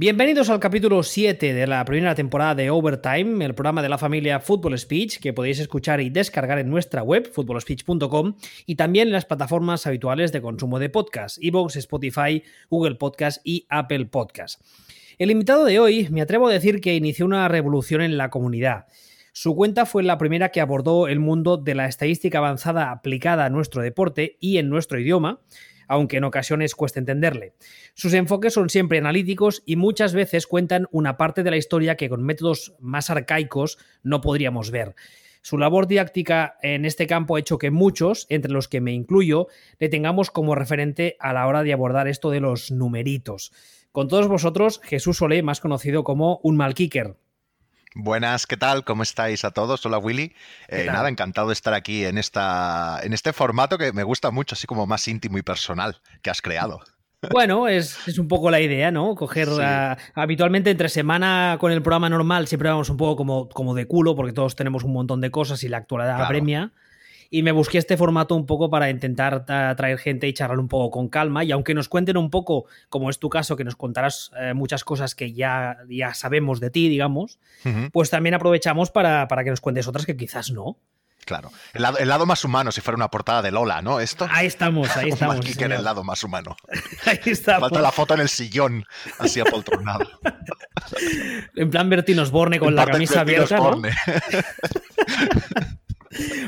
Bienvenidos al capítulo 7 de la primera temporada de Overtime, el programa de la familia Football Speech que podéis escuchar y descargar en nuestra web, footballspeech.com, y también en las plataformas habituales de consumo de podcast, Evox, Spotify, Google Podcast y Apple Podcast. El invitado de hoy, me atrevo a decir que inició una revolución en la comunidad. Su cuenta fue la primera que abordó el mundo de la estadística avanzada aplicada a nuestro deporte y en nuestro idioma, aunque en ocasiones cuesta entenderle. Sus enfoques son siempre analíticos y muchas veces cuentan una parte de la historia que con métodos más arcaicos no podríamos ver. Su labor didáctica en este campo ha hecho que muchos, entre los que me incluyo, le tengamos como referente a la hora de abordar esto de los numeritos. Con todos vosotros, Jesús Solé, más conocido como un mal kicker. Buenas, ¿qué tal? ¿Cómo estáis a todos? Hola Willy. Eh, nada, encantado de estar aquí en, esta, en este formato que me gusta mucho, así como más íntimo y personal que has creado. Bueno, es, un poco la idea, ¿no? Coger habitualmente entre semana con el programa normal siempre vamos un poco como, como de culo porque todos tenemos un montón de cosas y la actualidad apremia y me busqué este formato un poco para intentar traer gente y charlar un poco con calma. Y aunque nos cuenten un poco, como es tu caso, que nos contarás eh, muchas cosas que ya, ya sabemos de ti, digamos, pues también aprovechamos para, para que nos cuentes otras que quizás no. Claro. El lado, más humano, si fuera una portada de Lola, ¿no? Esto. Ahí estamos, ahí estamos. que el lado más humano. Ahí estamos. Falta la foto en el sillón, así apoltronado. en plan Bertinos Borne con la camisa abierta. ¿no?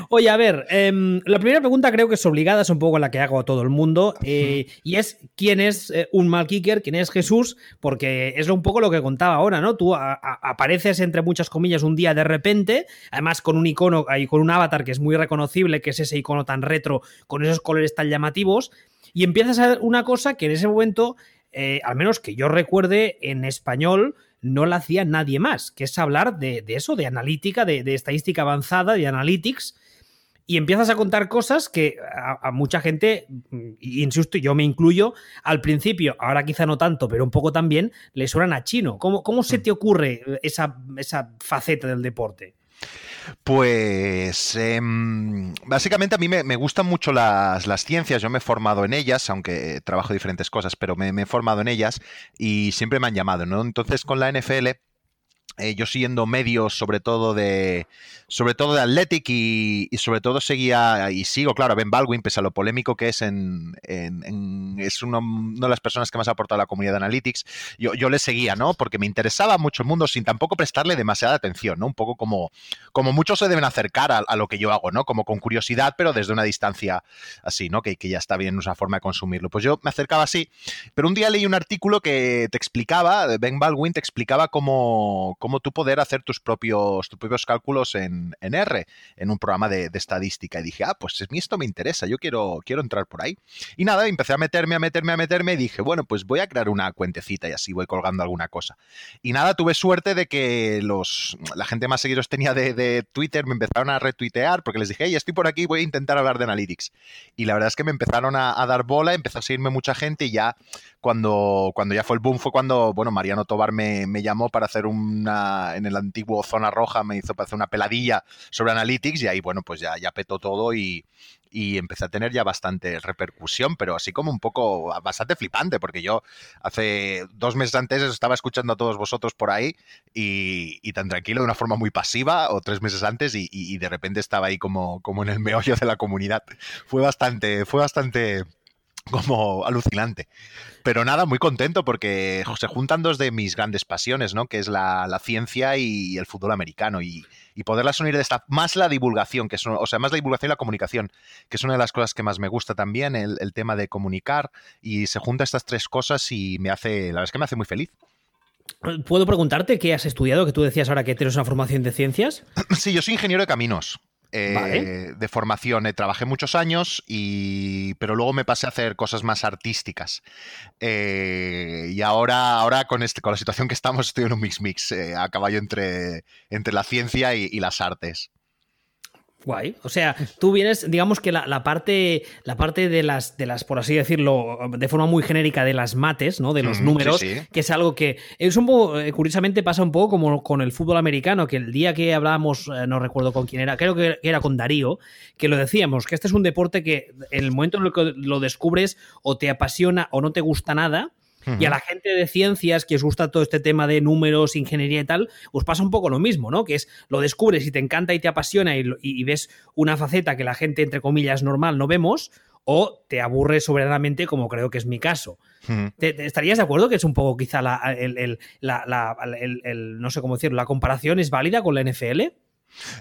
Oye, a ver, em, la primera pregunta creo que es obligada, es un poco la que hago a todo el mundo, eh, y es quién es eh, un mal kicker, quién es Jesús, porque es un poco lo que contaba ahora, ¿no? Tú apareces entre muchas comillas un día de repente, además con un icono, y con un avatar que es muy reconocible, que es ese icono tan retro, con esos colores tan llamativos, y empiezas a ver una cosa que en ese momento, eh, al menos que yo recuerde en español, no la hacía nadie más, que es hablar de, eso, de analítica, de, estadística avanzada, de analytics, y empiezas a contar cosas que a, mucha gente, insisto, yo me incluyo, al principio, ahora quizá no tanto, pero un poco también, le suenan a chino. ¿Cómo, cómo se mm. te ocurre esa, esa faceta del deporte? Pues em, básicamente a mí me, gustan mucho las, ciencias, yo me he formado en ellas, aunque trabajo diferentes cosas, pero me, me, he formado en ellas y siempre me han llamado, ¿no? Entonces con la NFL eh, yo siguiendo medios sobre todo de sobre todo de Athletic y, sobre todo seguía y sigo claro a Ben Baldwin pese a lo polémico que es en, es una de las personas que más ha aportado a la comunidad de Analytics yo, yo, le seguía no porque me interesaba mucho el mundo sin tampoco prestarle demasiada atención no un poco como como muchos se deben acercar a, lo que yo hago no como con curiosidad pero desde una distancia así no que, que ya está bien esa forma de consumirlo. Pues yo me acercaba así pero un día leí un artículo que te explicaba Ben Baldwin te explicaba cómo tú poder hacer tus propios, tus propios cálculos en, R, en un programa de, estadística. Y dije, ah, pues esto me interesa, yo quiero, quiero entrar por ahí. Y nada, empecé a meterme, a meterme, a meterme y dije, bueno, pues voy a crear una cuentecita y así voy colgando alguna cosa. Y nada, tuve suerte de que los, la gente más seguidores tenía de, Twitter me empezaron a retuitear porque les dije, hey, estoy por aquí, voy a intentar hablar de Analytics. Y la verdad es que me empezaron a, a dar bola, empezó a seguirme mucha gente y ya cuando, cuando ya fue el boom fue cuando, bueno, Mariano Tobar me, llamó para hacer en el antiguo Zona Roja, me hizo hacer una peladilla sobre Analytics y ahí, bueno, pues ya, ya petó todo y, y empecé a tener ya bastante repercusión, pero así como un poco bastante flipante, porque yo hace dos meses antes estaba escuchando a todos vosotros por ahí y, tan tranquilo, de una forma muy pasiva, o tres meses antes, y, y, de repente estaba ahí como, como en el meollo de la comunidad. Fue bastante, fue bastante como alucinante. Pero nada, muy contento porque se juntan dos de mis grandes pasiones, ¿no? Que es la, ciencia y el fútbol americano. Y, poderlas unir de esta. Más la divulgación, que es, o sea, más la divulgación y la comunicación, que es una de las cosas que más me gusta también, el, el tema de comunicar. Y se juntan estas tres cosas y me hace. La verdad es que me hace muy feliz. ¿Puedo preguntarte qué has estudiado? Que tú decías ahora que tienes una formación de ciencias. Sí, yo soy ingeniero de caminos. Eh, de formación. Eh, trabajé muchos años, y, pero luego me pasé a hacer cosas más artísticas. Eh, y ahora, ahora con, este, con la situación que estamos, estoy en un mix mix, a caballo entre, entre la ciencia y las artes. Guay. O sea, tú vienes, digamos que la, parte, la parte de las, de las, por así decirlo, de forma muy genérica, de las mates, ¿no? De los números, que es algo que es un poco, eh, curiosamente pasa un poco como con el fútbol americano, que el día que hablábamos, eh, no recuerdo con quién era, creo que era con Darío, que lo decíamos, que este es un deporte que en el momento en el que lo descubres o te apasiona o no te gusta nada, Y a la gente de ciencias que os gusta todo este tema de números, ingeniería y tal, os pasa un poco lo mismo, ¿no? Que es lo descubres y te encanta y te apasiona y, ves una faceta que la gente, entre comillas, normal no vemos, o te aburre soberanamente, como creo que es mi caso. estarías de acuerdo que es un poco quizá la, el, no sé cómo decirlo, la comparación es válida con la NFL?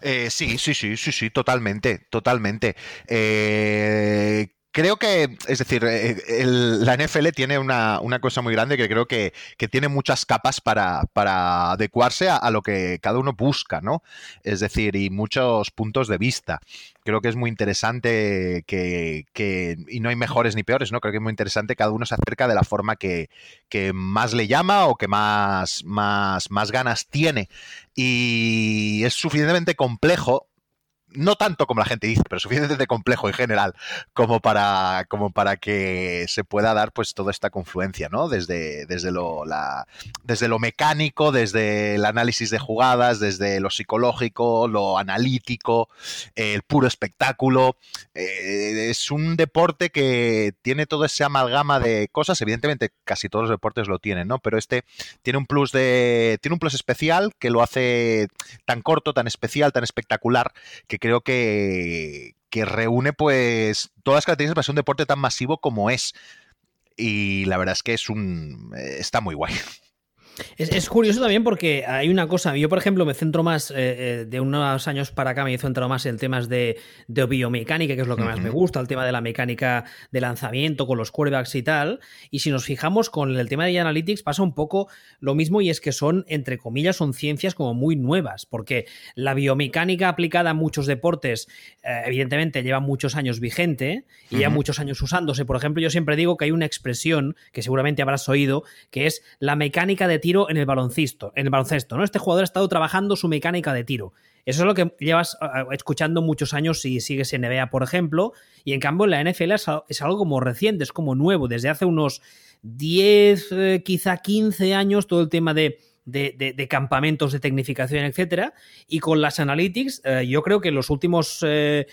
Eh, sí, sí, sí, sí, sí, totalmente, totalmente. Eh, creo que, es decir, eh, la NFL tiene una, cosa muy grande que creo que, tiene muchas capas para, adecuarse a, lo que cada uno busca, ¿no? Es decir, y muchos puntos de vista. Creo que es muy interesante que, y no hay mejores ni peores, ¿no? Creo que es muy interesante cada uno se acerca de la forma que, más le llama o que más, más, más ganas tiene. Y es suficientemente complejo no tanto como la gente dice, pero suficientemente complejo en general como para, como para que se pueda dar pues toda esta confluencia, ¿no? Desde, desde, lo, desde lo mecánico, desde el análisis de jugadas, desde lo psicológico, lo analítico, el puro espectáculo. Eh, es un deporte que tiene todo ese amalgama de cosas, evidentemente casi todos los deportes lo tienen, ¿no? Pero este tiene un plus de. tiene un plus especial que lo hace tan corto, tan especial, tan espectacular, que creo que, que reúne pues todas las características para un deporte tan masivo como es. Y la verdad es que es un. Eh, está muy guay. Es, curioso también porque hay una cosa, yo por ejemplo me centro más, eh, eh, de unos años para acá me he centrado más en temas de, biomecánica, que es lo que más me gusta, el tema de la mecánica de lanzamiento con los quarterbacks y tal, y si nos fijamos con el tema de Analytics pasa un poco lo mismo y es que son, entre comillas, son ciencias como muy nuevas, porque la biomecánica aplicada a muchos deportes, eh, evidentemente lleva muchos años vigente y ya muchos años usándose, por ejemplo yo siempre digo que hay una expresión que seguramente habrás oído, que es la mecánica de tiro en el baloncesto, en el baloncesto, ¿no? Este jugador ha estado trabajando su mecánica de tiro. Eso es lo que llevas escuchando muchos años si sigues en NBA, por ejemplo, y en cambio en la NFL es, algo como reciente, es como nuevo, desde hace unos 10, eh, quizá 15 años, todo el tema de, campamentos de tecnificación, etcétera, y con las analytics, eh, yo creo que en los últimos, eh,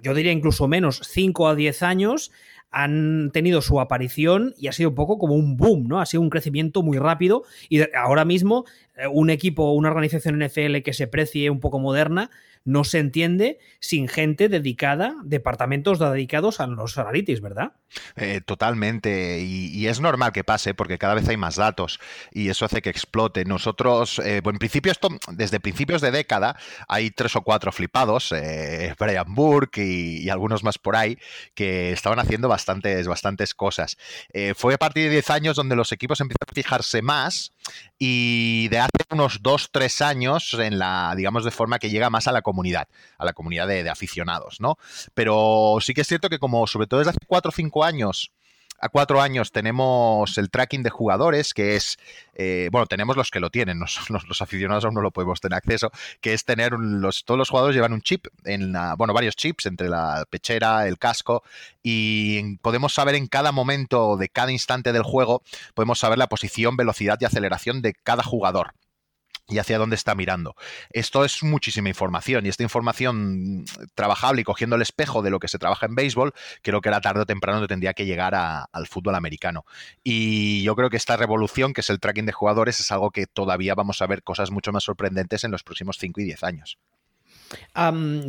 yo diría incluso menos, 5 a 10 años, han tenido su aparición y ha sido un poco como un boom, ¿no? Ha sido un crecimiento muy rápido y ahora mismo eh, un equipo, una organización NFL que se precie un poco moderna, no se entiende sin gente dedicada, departamentos dedicados a los analytics, ¿verdad? Eh, totalmente, y, es normal que pase porque cada vez hay más datos y eso hace que explote. Nosotros, eh, en principio, esto, desde principios de década, hay tres o cuatro flipados, eh, Brian Burke y, algunos más por ahí, que estaban haciendo bastantes, bastantes cosas. fue a partir de 10 años donde los equipos empiezan a fijarse más y de hace unos 2-3 años en la, digamos, de forma que llega más a la comunidad, a la comunidad de, aficionados, ¿no? Pero sí que es cierto que como sobre todo desde hace 4 o 5 años a cuatro años tenemos el tracking de jugadores, que es, eh, bueno, tenemos los que lo tienen, los, aficionados aún no lo podemos tener acceso, que es tener los, todos los jugadores llevan un chip, en bueno, varios chips entre la pechera, el casco, y podemos saber en cada momento de cada instante del juego, podemos saber la posición, velocidad y aceleración de cada jugador y hacia dónde está mirando. Esto es muchísima información y esta información trabajable y cogiendo el espejo de lo que se trabaja en béisbol, creo que era tarde o temprano tendría que llegar al fútbol americano. Y yo creo que esta revolución, que es el tracking de jugadores, es algo que todavía vamos a ver cosas mucho más sorprendentes en los próximos 5 y 10 años.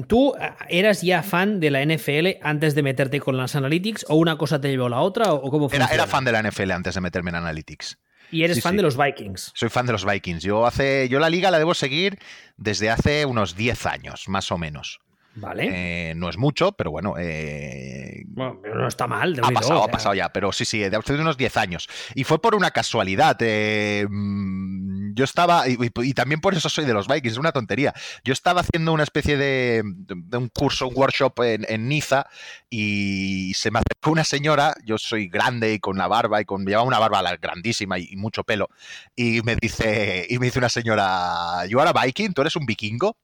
¿Tú eras ya fan de la NFL antes de meterte con las analytics o una cosa te llevó a la otra o cómo era, era fan de la NFL antes de meterme en analytics. Y eres fan de los Vikings. Soy fan de los Vikings. Yo hace, yo la liga la debo seguir desde hace unos 10 años, más o menos. Vale. Eh, no es mucho, pero bueno. Eh, bueno no está mal. ha pasado, ha pasado ya, pero sí, sí, de unos 10 años. Y fue por una casualidad. Eh, mm, yo estaba, y, también por eso soy de los Vikings, es una tontería. Yo estaba haciendo una especie de, un curso, un workshop en, Niza, y se me acercó una señora, yo soy grande y con la barba, y con, llevaba una barba grandísima y, mucho pelo, y me dice, y me dice una señora, ¿yo ahora Viking? ¿Tú eres un vikingo?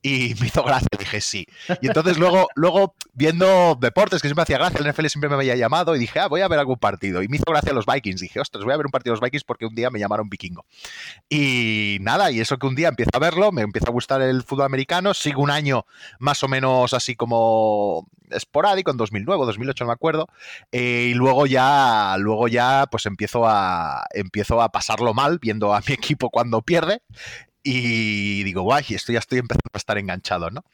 Y me hizo gracia, dije sí. Y entonces luego, luego viendo deportes, que siempre hacía gracia, el NFL siempre me había llamado y dije, ah, voy a ver algún partido. Y me hizo gracia los Vikings. Dije, ostras, voy a ver un partido de los Vikings porque un día me llamaron vikingo. Y nada, y eso que un día empiezo a verlo, me empieza a gustar el fútbol americano, sigo un año más o menos así como esporádico, en 2009, 2008 no me acuerdo, eh, y luego ya, luego ya pues empiezo a, empiezo a pasarlo mal viendo a mi equipo cuando pierde y digo, guay, esto ya estoy empezando a estar enganchado, ¿no?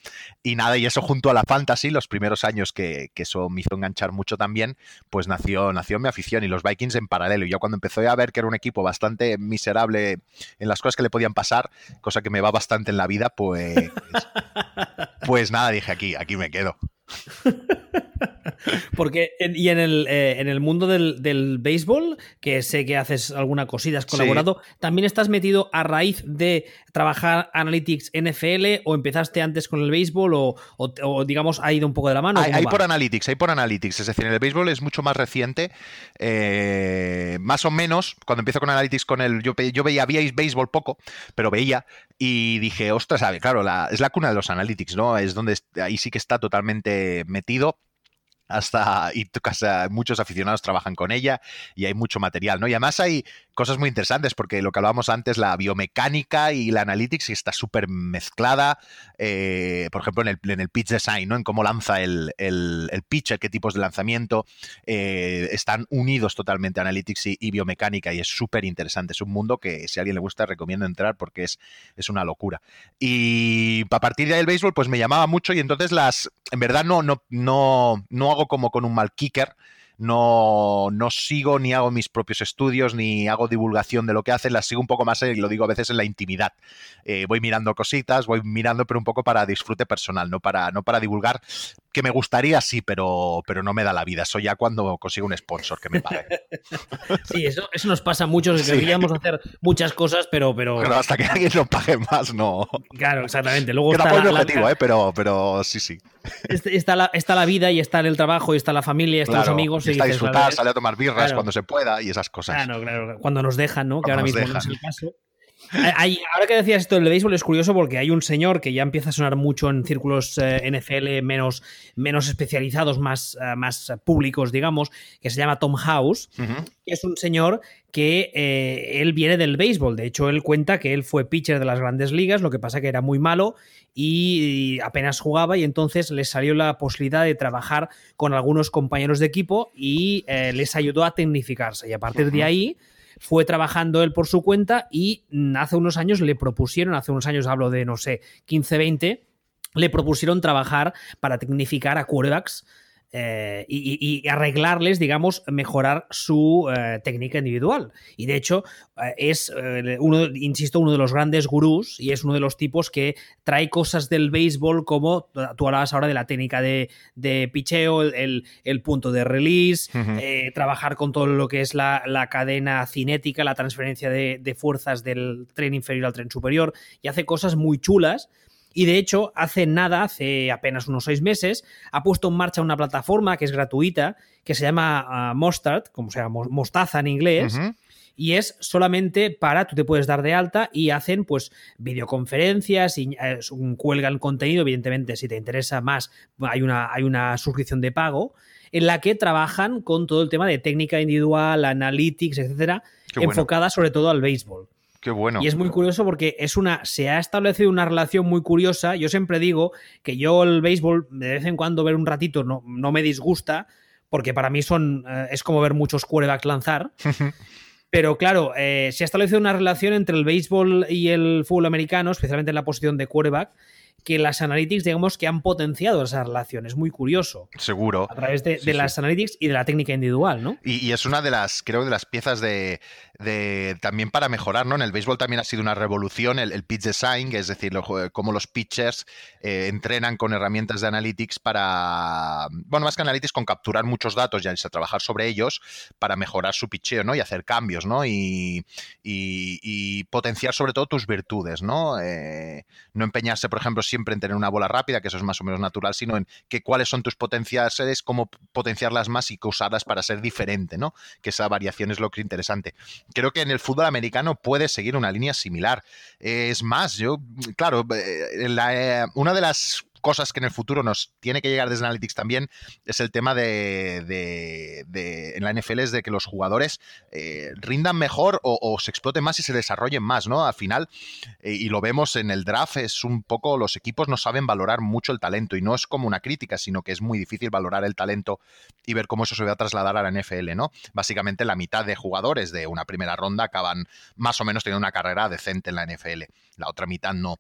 Y nada, y eso junto a la fantasy, los primeros años que, eso me hizo enganchar mucho también, pues nació, nació mi afición y los Vikings en paralelo. Y yo cuando empecé a ver que era un equipo bastante miserable en las cosas que le podían pasar, cosa que me va bastante en la vida, pues, pues nada, dije aquí, aquí me quedo. Porque, y en el, eh, en el mundo del, béisbol, que sé que haces alguna cosita, has colaborado, ¿también estás metido a raíz de trabajar Analytics NFL o empezaste antes con el béisbol o, digamos ha ido un poco de la mano? Hay, por Analytics, hay por Analytics, es decir, en el béisbol es mucho más reciente, eh, más o menos, cuando empiezo con Analytics con el, yo, yo veía, veíais béisbol poco, pero veía y dije, ostras, sabe, claro, la, es la cuna de los Analytics, ¿no? Es donde ahí sí que está totalmente metido hasta y casa, muchos aficionados trabajan con ella y hay mucho material, ¿no? Y además hay cosas muy interesantes porque lo que hablábamos antes, la biomecánica y la analytics está súper mezclada, eh, por ejemplo, en el, en el, pitch design, ¿no? En cómo lanza el, el, el pitcher, qué tipos de lanzamiento, eh, están unidos totalmente analytics y, biomecánica y es súper interesante, es un mundo que si a alguien le gusta recomiendo entrar porque es, es una locura. Y a partir de ahí el béisbol pues me llamaba mucho y entonces las, en verdad no, no, no, no hago como con un mal kicker, no, no sigo ni hago mis propios estudios ni hago divulgación de lo que hacen, las sigo un poco más, y eh, lo digo a veces, en la intimidad. Eh, voy mirando cositas, voy mirando, pero un poco para disfrute personal, no para, no para divulgar, que me gustaría, sí, pero, pero no me da la vida. Eso ya cuando consigo un sponsor que me pague. Sí, eso, eso nos pasa mucho, que queríamos hacer muchas cosas, pero, pero... Pero hasta que alguien nos pague más, no. Claro, exactamente. Luego está la, objetivo, eh, pero, pero sí, sí. Está la, está la vida y está el trabajo y está la familia y están los amigos. Y está a disfrutar, sale a tomar birras cuando se pueda y esas cosas. Claro, claro. Cuando nos dejan, ¿no? que ahora mismo no es el caso ahora que decías esto del béisbol es curioso porque hay un señor que ya empieza a sonar mucho en círculos eh, NFL menos, menos especializados, más, eh, más públicos, digamos, que se llama Tom House, que es un señor que eh, él viene del béisbol. De hecho, él cuenta que él fue pitcher de las grandes ligas, lo que pasa que era muy malo y apenas jugaba y entonces le salió la posibilidad de trabajar con algunos compañeros de equipo y les ayudó a tecnificarse. Y a partir de ahí fue trabajando él por su cuenta y hace unos años le propusieron, hace unos años hablo de, no sé, 15, 20, le propusieron trabajar para tecnificar a quarterbacks eh, y, arreglarles, digamos, mejorar su eh, técnica individual. Y de hecho, eh, es uno, insisto, uno de los grandes gurús y es uno de los tipos que trae cosas del béisbol como tú hablabas ahora de la técnica de, de picheo, el, punto de release, trabajar con todo lo que es la, cadena cinética, la transferencia de, de fuerzas del tren inferior al tren superior y hace cosas muy chulas y de hecho, hace nada, hace apenas unos seis meses, ha puesto en marcha una plataforma que es gratuita, que se llama uh, como se llama, mostaza en inglés. Y es solamente para, tú te puedes dar de alta y hacen pues videoconferencias y eh, cuelgan contenido, evidentemente si te interesa más hay una, hay una suscripción de pago en la que trabajan con todo el tema de técnica individual, analytics, etcétera, enfocada sobre todo al béisbol bueno. Y es muy curioso porque es una, se ha establecido una relación muy curiosa. Yo siempre digo que yo el béisbol, de vez en cuando ver un ratito, no, no me disgusta, porque para mí son, eh, es como ver muchos quarterbacks lanzar. Pero claro, eh, se ha establecido una relación entre el béisbol y el fútbol americano, especialmente en la posición de quarterback, que las analytics, digamos, que han potenciado esa relación. Es muy curioso. Seguro. A través de, las analytics y de la técnica individual, ¿no? Y, es una de las, creo, de las piezas de, también para mejorar, ¿no? En el béisbol también ha sido una revolución el, pitch design, es decir, cómo los pitchers eh, entrenan con herramientas de analytics para, bueno, más que analytics, con capturar muchos datos y a trabajar sobre ellos para mejorar su pitcheo, ¿no? Y hacer cambios, ¿no? Y, potenciar sobre todo tus virtudes, ¿no? Eh, no empeñarse, por ejemplo, siempre en tener una bola rápida, que eso es más o menos natural, sino en que cuáles son tus potenciales, cómo potenciarlas más y usarlas para ser diferente, ¿no? Que esa variación es lo que es interesante. Creo que en el fútbol americano puede seguir una línea similar. Es más, yo, claro, eh, una de las cosas que en el futuro nos tiene que llegar desde Analytics también es el tema de, en la NFL es de que los jugadores eh, rindan mejor o, se exploten más y se desarrollen más, ¿no? Al final, eh, y lo vemos en el draft, es un poco, los equipos no saben valorar mucho el talento y no es como una crítica, sino que es muy difícil valorar el talento y ver cómo eso se va a trasladar a la NFL, ¿no? Básicamente la mitad de jugadores de una primera ronda acaban más o menos teniendo una carrera decente en la NFL, la otra mitad no.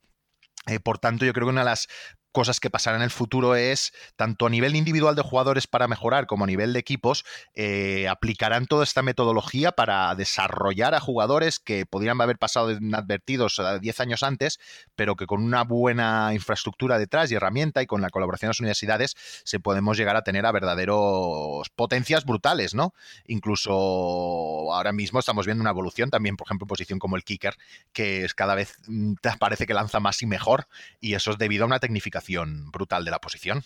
Eh, por tanto, yo creo que una de las cosas que pasarán en el futuro es, tanto a nivel individual de jugadores para mejorar como a nivel de equipos, eh, aplicarán toda esta metodología para desarrollar a jugadores que podrían haber pasado inadvertidos 10 años antes, pero que con una buena infraestructura detrás y herramienta y con la colaboración de las universidades se podemos llegar a tener a verdaderos potencias brutales, ¿no? Incluso ahora mismo estamos viendo una evolución también, por ejemplo, en posición como el kicker, que es cada vez mm, parece que lanza más y mejor, y eso es debido a una tecnificación brutal de la posición.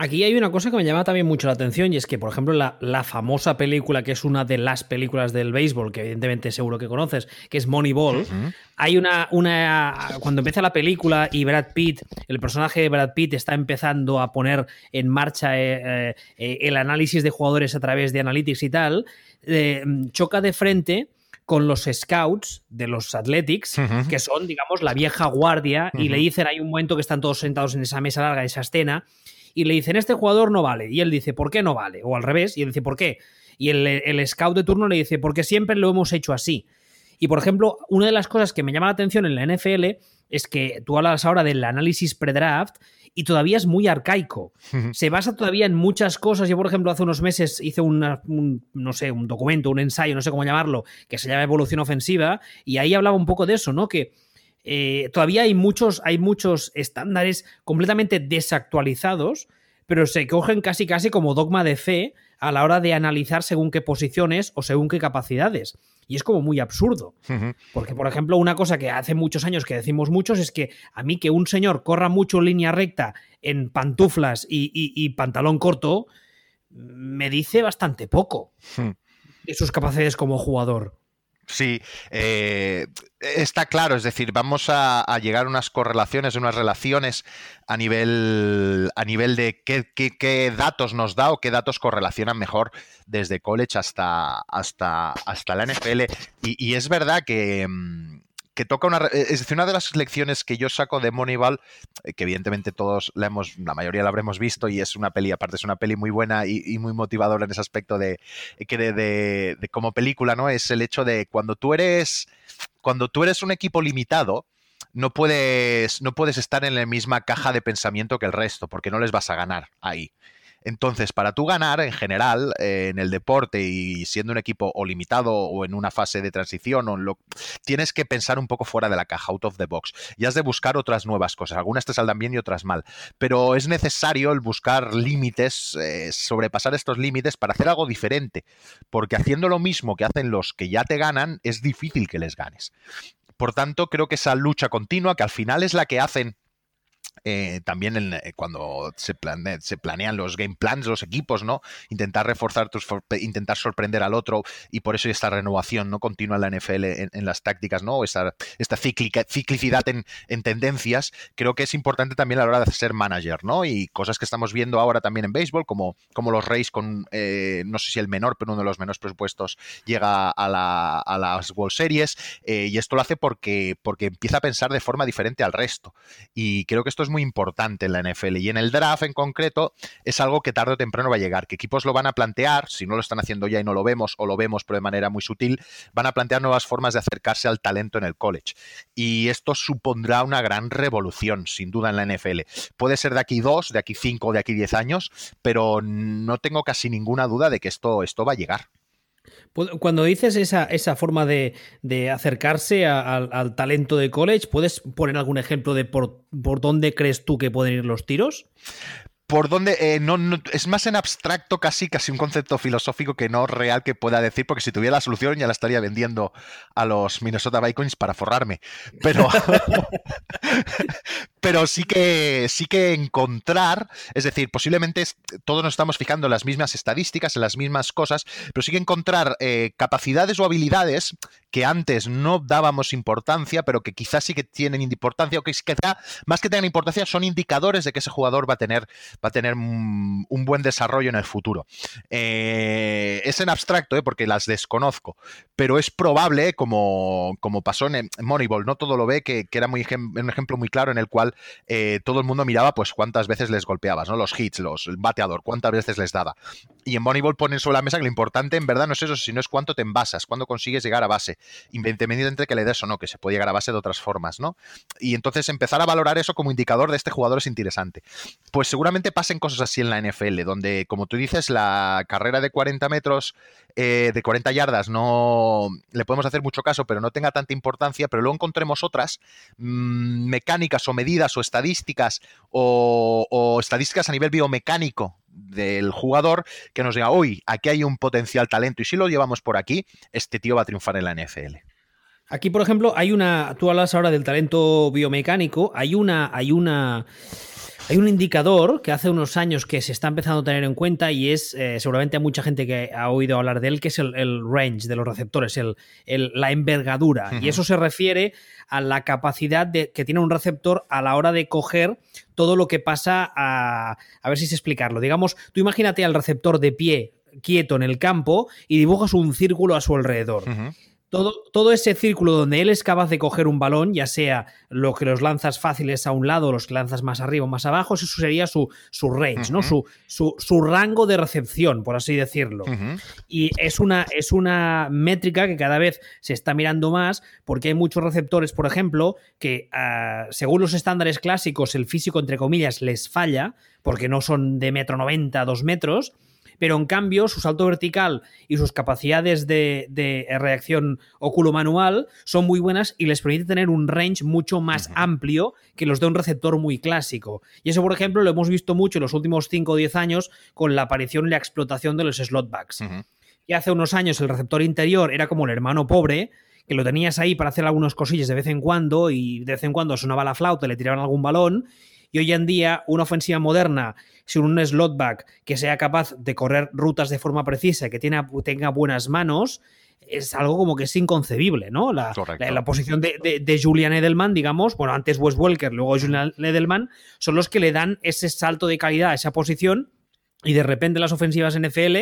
Aquí hay una cosa que me llama también mucho la atención y es que, por ejemplo, la, famosa película, que es una de las películas del béisbol, que evidentemente seguro que conoces, que es Moneyball, hay una, una... Cuando empieza la película y Brad Pitt, el personaje de Brad Pitt está empezando a poner en marcha eh, eh, el análisis de jugadores a través de Analytics y tal, eh, choca de frente con los scouts de los Athletics, que son, digamos, la vieja guardia, y le dicen, hay un momento que están todos sentados en esa mesa larga, esa escena, y le dicen, este jugador no vale. Y él dice, ¿por qué no vale? O al revés, y él dice, ¿por qué? Y el, el scout de turno le dice, porque siempre lo hemos hecho así. Y por ejemplo, una de las cosas que me llama la atención en la NFL es que tú hablas ahora del análisis pre-draft y todavía es muy arcaico. Se basa todavía en muchas cosas. Yo, por ejemplo, hace unos meses hice un, no sé, un documento, un ensayo, no sé cómo llamarlo, que se llama Evolución Ofensiva, y ahí hablaba un poco de eso, ¿no? Que eh, todavía hay muchos, hay muchos estándares completamente desactualizados, pero se cogen casi casi como dogma de fe a la hora de analizar según qué posiciones o según qué capacidades. Y es como muy absurdo. Porque, por ejemplo, una cosa que hace muchos años que decimos muchos es que a mí que un señor corra mucho en línea recta en pantuflas y, pantalón corto, me dice bastante poco de sus capacidades como jugador. Sí, eh, está claro, es decir, vamos a, llegar a unas correlaciones, unas relaciones a nivel, a nivel de qué, datos nos da o qué datos correlacionan mejor desde college hasta, hasta, hasta la NFL. y es verdad que, mm, que toca una. Eh, es decir, una de las lecciones que yo saco de Moneyball, eh, que evidentemente todos la hemos, la mayoría la habremos visto, y es una peli, aparte es una peli muy buena y, muy motivadora en ese aspecto de, que de, como película, ¿no? Es el hecho de cuando tú eres. Cuando tú eres un equipo limitado, no puedes, no puedes estar en la misma caja de pensamiento que el resto, porque no les vas a ganar ahí. Entonces, para tú ganar en general eh, en el deporte y siendo un equipo o limitado o en una fase de transición, o lo, tienes que pensar un poco fuera de la caja, out of the box. Y has de buscar otras nuevas cosas. Algunas te saldrán bien y otras mal. Pero es necesario el buscar límites, eh, sobrepasar estos límites para hacer algo diferente. Porque haciendo lo mismo que hacen los que ya te ganan, es difícil que les ganes. Por tanto, creo que esa lucha continua, que al final es la que hacen eh, también eh, cuando se, se, planean los game plans, los equipos, ¿no? Intentar reforzar, tus, intentar sorprender al otro y por eso esta renovación no continua en la NFL en, las tácticas, ¿no? Esta, esta ciclicidad en, tendencias, creo que es importante también a la hora de ser manager, ¿no? Y cosas que estamos viendo ahora también en béisbol, como, como los Rays con, eh, no sé si el menor, pero uno de los menores presupuestos llega a, la, a las World Series y esto lo hace porque, porque empieza a pensar de forma diferente al resto. Y creo que esto es muy importante en la NFL y en el draft en concreto es algo que tarde o temprano va a llegar, que equipos lo van a plantear, si no lo están haciendo ya y no lo vemos o lo vemos pero de manera muy sutil, van a plantear nuevas formas de acercarse al talento en el college. Y esto supondrá una gran revolución, sin duda, en la NFL. Puede ser de aquí dos, de aquí cinco, de aquí diez años, pero no tengo casi ninguna duda de que esto, esto va a llegar. Cuando dices esa, esa forma de, acercarse al talento de college, ¿puedes poner algún ejemplo de por, por dónde crees tú que pueden ir los tiros? por dónde eh, no, es más en abstracto casi casi un concepto filosófico que no real que pueda decir porque si tuviera la solución ya la estaría vendiendo a los Minnesota Vikings para forrarme pero pero sí que sí que encontrar, es decir, posiblemente todos nos estamos fijando en las mismas estadísticas, en las mismas cosas, pero sí que encontrar eh, capacidades o habilidades que antes no dábamos importancia, pero que quizás sí que tienen importancia, o que más que tengan importancia, son indicadores de que ese jugador va a tener, va a tener un, buen desarrollo en el futuro. Eh, es en abstracto, eh, porque las desconozco, pero es probable, como, como pasó en Moneyball, no todo lo ve, que era muy, un ejemplo muy claro en el cual eh, todo el mundo miraba pues cuántas veces les golpeabas, ¿no? Los hits, los, el bateador, cuántas veces les daba. Y en Moneyball ponen sobre la mesa que lo importante en verdad no es eso, sino es cuánto te envasas, cuándo consigues llegar a base, independientemente de que le des o no, que se puede llegar a base de otras formas, ¿no? Y entonces empezar a valorar eso como indicador de este jugador es interesante. Pues seguramente pasen cosas así en la NFL, donde, como tú dices, la carrera de 40 metros, eh, de 40 yardas, no le podemos hacer mucho caso, pero no tenga tanta importancia, pero luego encontremos otras mm, mecánicas o medidas o estadísticas o, estadísticas a nivel biomecánico del jugador que nos diga, hoy aquí hay un potencial talento y si lo llevamos por aquí, este tío va a triunfar en la NFL. Aquí, por ejemplo, hay una. Tú hablas ahora del talento biomecánico. Hay una. Hay una. Hay un indicador que hace unos años que se está empezando a tener en cuenta y es eh, seguramente a mucha gente que ha oído hablar de él, que es el, range de los receptores, el, la envergadura. Y eso se refiere a la capacidad de, que tiene un receptor a la hora de coger todo lo que pasa a... A ver si sé explicarlo. Digamos, tú imagínate al receptor de pie quieto en el campo y dibujas un círculo a su alrededor. Todo, ese círculo donde él es capaz de coger un balón, ya sea lo que los lanzas fáciles a un lado los que lanzas más arriba o más abajo, eso sería su, su range, ¿no? Su, su, rango de recepción, por así decirlo. Y es una, es una métrica que cada vez se está mirando más porque hay muchos receptores, por ejemplo, que ah, según los estándares clásicos el físico, entre comillas, les falla porque no son de metro noventa, dos metros pero en cambio su salto vertical y sus capacidades de, reacción óculo-manual son muy buenas y les permite tener un range mucho más amplio que los de un receptor muy clásico. Y eso, por ejemplo, lo hemos visto mucho en los últimos 5 o 10 años con la aparición y la explotación de los slotbacks. Y hace unos años el receptor interior era como el hermano pobre, que lo tenías ahí para hacer algunas cosillas de vez en cuando y de vez en cuando sonaba la flauta, le tiraban algún balón y hoy en día, una ofensiva moderna, sin un slotback que sea capaz de correr rutas de forma precisa, que tenga, tenga buenas manos, es algo como que es inconcebible, ¿no? La, la, posición de, Julian Edelman, digamos, bueno, antes Wes Welker, luego Julian Edelman, son los que le dan ese salto de calidad a esa posición y de repente las ofensivas NFL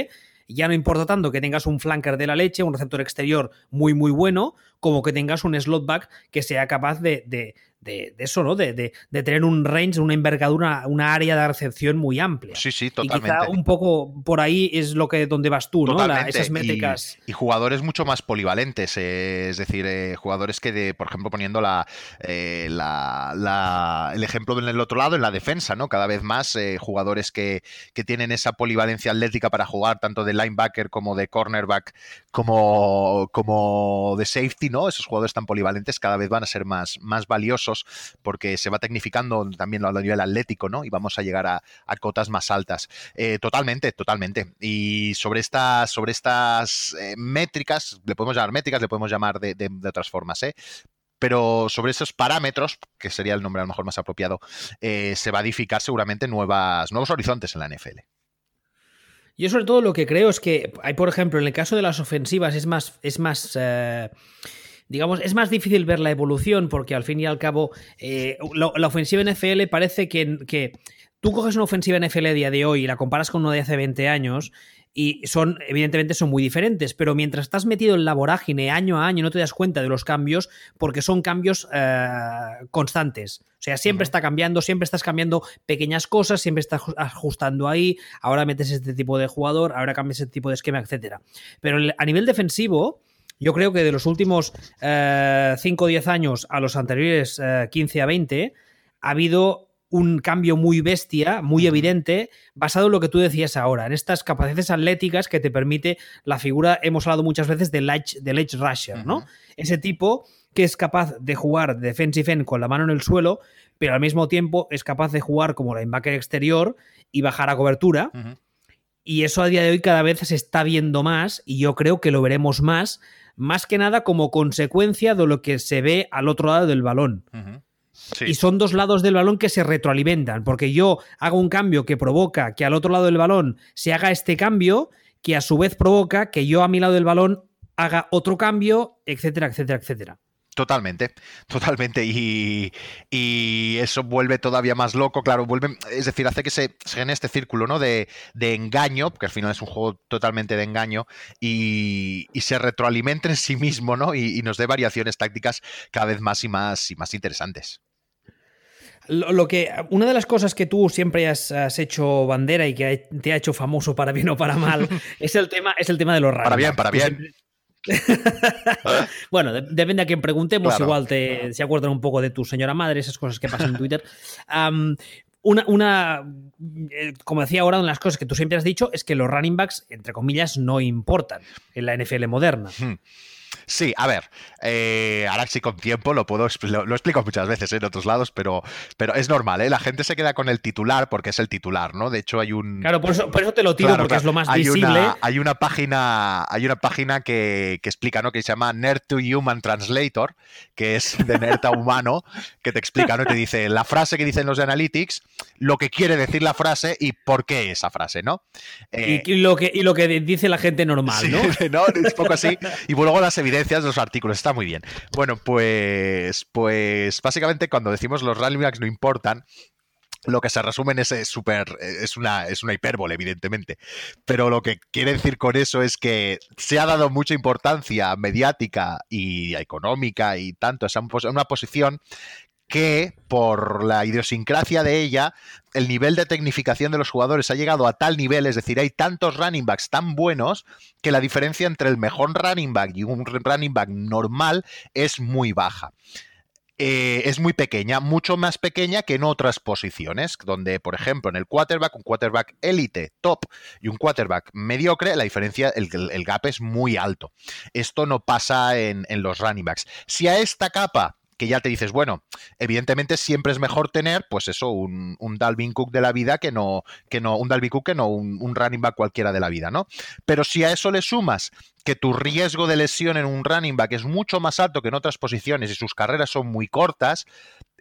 ya no importa tanto que tengas un flanker de la leche, un receptor exterior muy, muy bueno, como que tengas un slotback que sea capaz de, de, eso, ¿no? De, de, tener un range, una envergadura, una área de recepción muy amplia. Sí, sí, totalmente. Y quizá un poco por ahí es lo que donde vas tú, ¿no? esas métricas. Y, jugadores mucho más polivalentes, eh, es decir, eh, jugadores que, de, por ejemplo, poniendo eh, la, la, el ejemplo en el otro lado, en la defensa, ¿no? Cada vez más jugadores que, que tienen esa polivalencia atlética para jugar tanto de linebacker como de cornerback como, como de safety, ¿no? Esos jugadores tan polivalentes cada vez van a ser más, más valiosos porque se va tecnificando también a nivel atlético, ¿no? Y vamos a llegar a, cotas más altas. Eh, totalmente, totalmente. Y sobre estas, sobre estas eh, métricas, le podemos llamar métricas, le podemos llamar de, otras formas, ¿eh? pero sobre esos parámetros, que sería el nombre a lo mejor más apropiado, se va a edificar seguramente nuevas, nuevos horizontes en la NFL. Yo sobre todo lo que creo es que hay, por ejemplo, en el caso de las ofensivas es más, es más digamos, es más difícil ver la evolución porque al fin y al cabo eh, la ofensiva NFL parece que, que tú coges una ofensiva NFL a día de hoy y la comparas con una de hace 20 años y son, evidentemente, son muy diferentes, pero mientras estás metido en la vorágine año a año no te das cuenta de los cambios porque son cambios eh, constantes. O sea, siempre está cambiando, siempre estás cambiando pequeñas cosas, siempre estás ajustando ahí, ahora metes este tipo de jugador, ahora cambias este tipo de esquema, etc. Pero a nivel defensivo, yo creo que de los últimos 5 eh, o 10 años a los anteriores 15 eh, a 20 ha habido un cambio muy bestia, muy evidente, basado en lo que tú decías ahora, en estas capacidades atléticas que te permite la figura, hemos hablado muchas veces del edge, del edge rusher, ¿no? Ese tipo que es capaz de jugar defensive end con la mano en el suelo, pero al mismo tiempo es capaz de jugar como linebacker exterior y bajar a cobertura. Y eso a día de hoy cada vez se está viendo más y yo creo que lo veremos más más que nada como consecuencia de lo que se ve al otro lado del balón. Y son dos lados del balón que se retroalimentan, porque yo hago un cambio que provoca que al otro lado del balón se haga este cambio, que a su vez provoca que yo a mi lado del balón haga otro cambio, etcétera, etcétera, etcétera. Totalmente, totalmente. Y, eso vuelve todavía más loco, claro, vuelve, es decir, hace que se, se genere este círculo ¿no? de, engaño, porque al final es un juego totalmente de engaño, y, se retroalimente en sí mismo, ¿no? Y, nos dé variaciones tácticas cada vez más y más y más interesantes. Lo, que, una de las cosas que tú siempre has, hecho bandera y que te ha hecho famoso para bien o para mal, es el tema, es el tema de los raros. Para bien, para bien. bueno, depende a quien preguntemos, igual te, se acuerdan un poco de tu señora madre, esas cosas que pasan en Twitter. una, una, eh, como decía ahora, una de las cosas que tú siempre has dicho es que los running backs, entre comillas, no importan en la NFL moderna. Sí, a ver, eh, ahora sí con tiempo lo puedo lo, explico muchas veces en otros lados, pero, pero es normal, ¿eh? La gente se queda con el titular porque es el titular, ¿no? De hecho hay un... Claro, por eso, te lo tiro porque es lo más visible. hay una página, hay una página que, explica, ¿no? Que se llama Nerd to Human Translator, que es de nerd a humano, que te explica, ¿no? Y te dice la frase que dicen los de Analytics, lo que quiere decir la frase y por qué esa frase, ¿no? y, eh, lo que, y lo que dice la gente normal, ¿no? ¿no? Es poco así. Y luego las evidencias de los artículos, está muy bien. Bueno, pues, pues básicamente cuando decimos los running backs no importan, lo que se resume en super es una es una hipérbole evidentemente. Pero lo que quiere decir con eso es que se ha dado mucha importancia mediática y económica y tanto. A una posición que por la idiosincrasia de ella, el nivel de tecnificación de los jugadores ha llegado a tal nivel, es decir, hay tantos running backs tan buenos que la diferencia entre el mejor running back y un running back normal es muy baja. Eh, es muy pequeña, mucho más pequeña que en otras posiciones, donde, por ejemplo, en el quarterback, un quarterback élite, top, y un quarterback mediocre, la diferencia, el, gap es muy alto. Esto no pasa en, en los running backs. Si a esta capa que ya te dices, bueno, evidentemente siempre es mejor tener, pues eso, un, Dalvin Cook de la vida que no, que no, un Dalvin Cook que no un, un running back cualquiera de la vida, ¿no? Pero si a eso le sumas que tu riesgo de lesión en un running back es mucho más alto que en otras posiciones y sus carreras son muy cortas,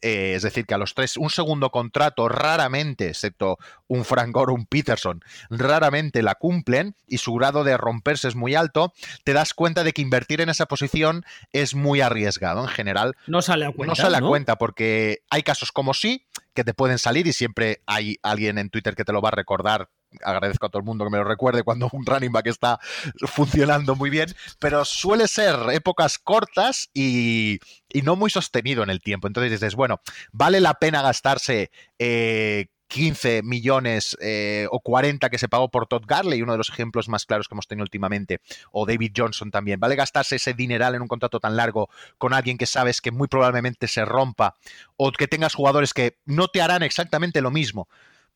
eh, es decir, que a los tres, un segundo contrato raramente, excepto un Frank Gore o un Peterson, raramente la cumplen y su grado de romperse es muy alto, te das cuenta de que invertir en esa posición es muy arriesgado. En general, no sale a cuenta. No sale a cuenta porque hay casos como sí que te pueden salir y siempre hay alguien en Twitter que te lo va a recordar agradezco a todo el mundo que me lo recuerde cuando un running back está funcionando muy bien, pero suele ser épocas cortas y, no muy sostenido en el tiempo. Entonces dices, bueno, vale la pena gastarse 15 eh, millones eh, o 40 que se pagó por Todd Garley, uno de los ejemplos más claros que hemos tenido últimamente, o David Johnson también. ¿Vale gastarse ese dineral en un contrato tan largo con alguien que sabes que muy probablemente se rompa o que tengas jugadores que no te harán exactamente lo mismo?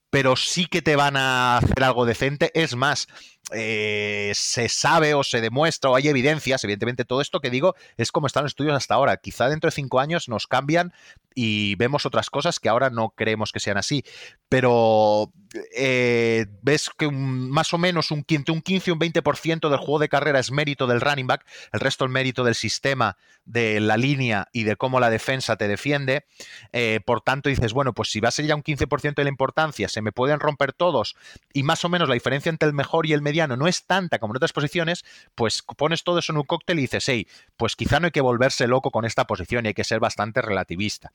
Pero sí que te van a hacer algo decente. Es más, eh, se sabe o se demuestra o hay evidencias, evidentemente todo esto que digo es como están los estudios hasta ahora. Quizá dentro de cinco años nos cambian y vemos otras cosas que ahora no creemos que sean así. Pero eh, ves que más o menos un 15, un 15, un 20% del juego de carrera es mérito del running back, el resto es mérito del sistema, de la línea y de cómo la defensa te defiende. Eh, por tanto, dices, bueno, pues si va a ser ya un 15% de la importancia, se me pueden romper todos y más o menos la diferencia entre el mejor y el mediano no es tanta como en otras posiciones, pues pones todo eso en un cóctel y dices, hey, pues quizá no hay que volverse loco con esta posición y hay que ser bastante relativista.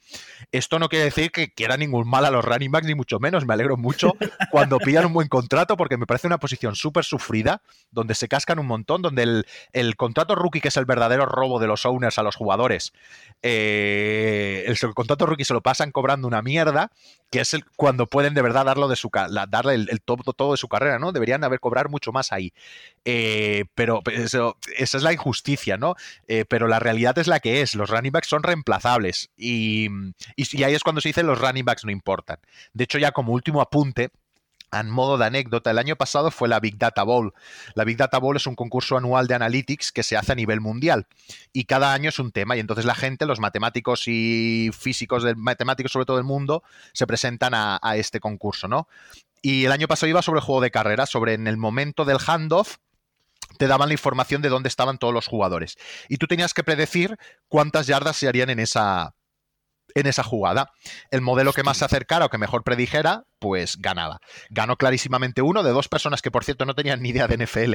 Esto no quiere decir que quiera ningún mal a los running backs, ni mucho menos. Me alegro mucho cuando pillan un buen contrato porque me parece una posición súper sufrida, donde se cascan un montón, donde el, contrato rookie, que es el verdadero robo de los owners a los jugadores, eh, el, contrato rookie se lo pasan cobrando una mierda, que es el, cuando pueden de verdad darlo de su, darle el, todo, todo, de su carrera, ¿no? Deberían haber cobrar mucho más ahí. Eh, pero eso, esa es la injusticia, ¿no? Eh, pero la realidad es la que es. Los running backs son reemplazables y, y, ahí es cuando se dice los running backs no importan. De hecho, ya como último apunte, en modo de anécdota, el año pasado fue la Big Data Bowl. La Big Data Bowl es un concurso anual de analytics que se hace a nivel mundial y cada año es un tema y entonces la gente, los matemáticos y físicos, matemáticos sobre todo del mundo, se presentan a este concurso, ¿no? Y el año pasado iba sobre el juego de carrera, sobre en el momento del handoff, te daban la información de dónde estaban todos los jugadores. Y tú tenías que predecir cuántas yardas se harían en esa, en esa jugada. El modelo que más se acercara o que mejor predijera, pues ganaba. Ganó clarísimamente uno de dos personas que, por cierto, no tenían ni idea de NFL.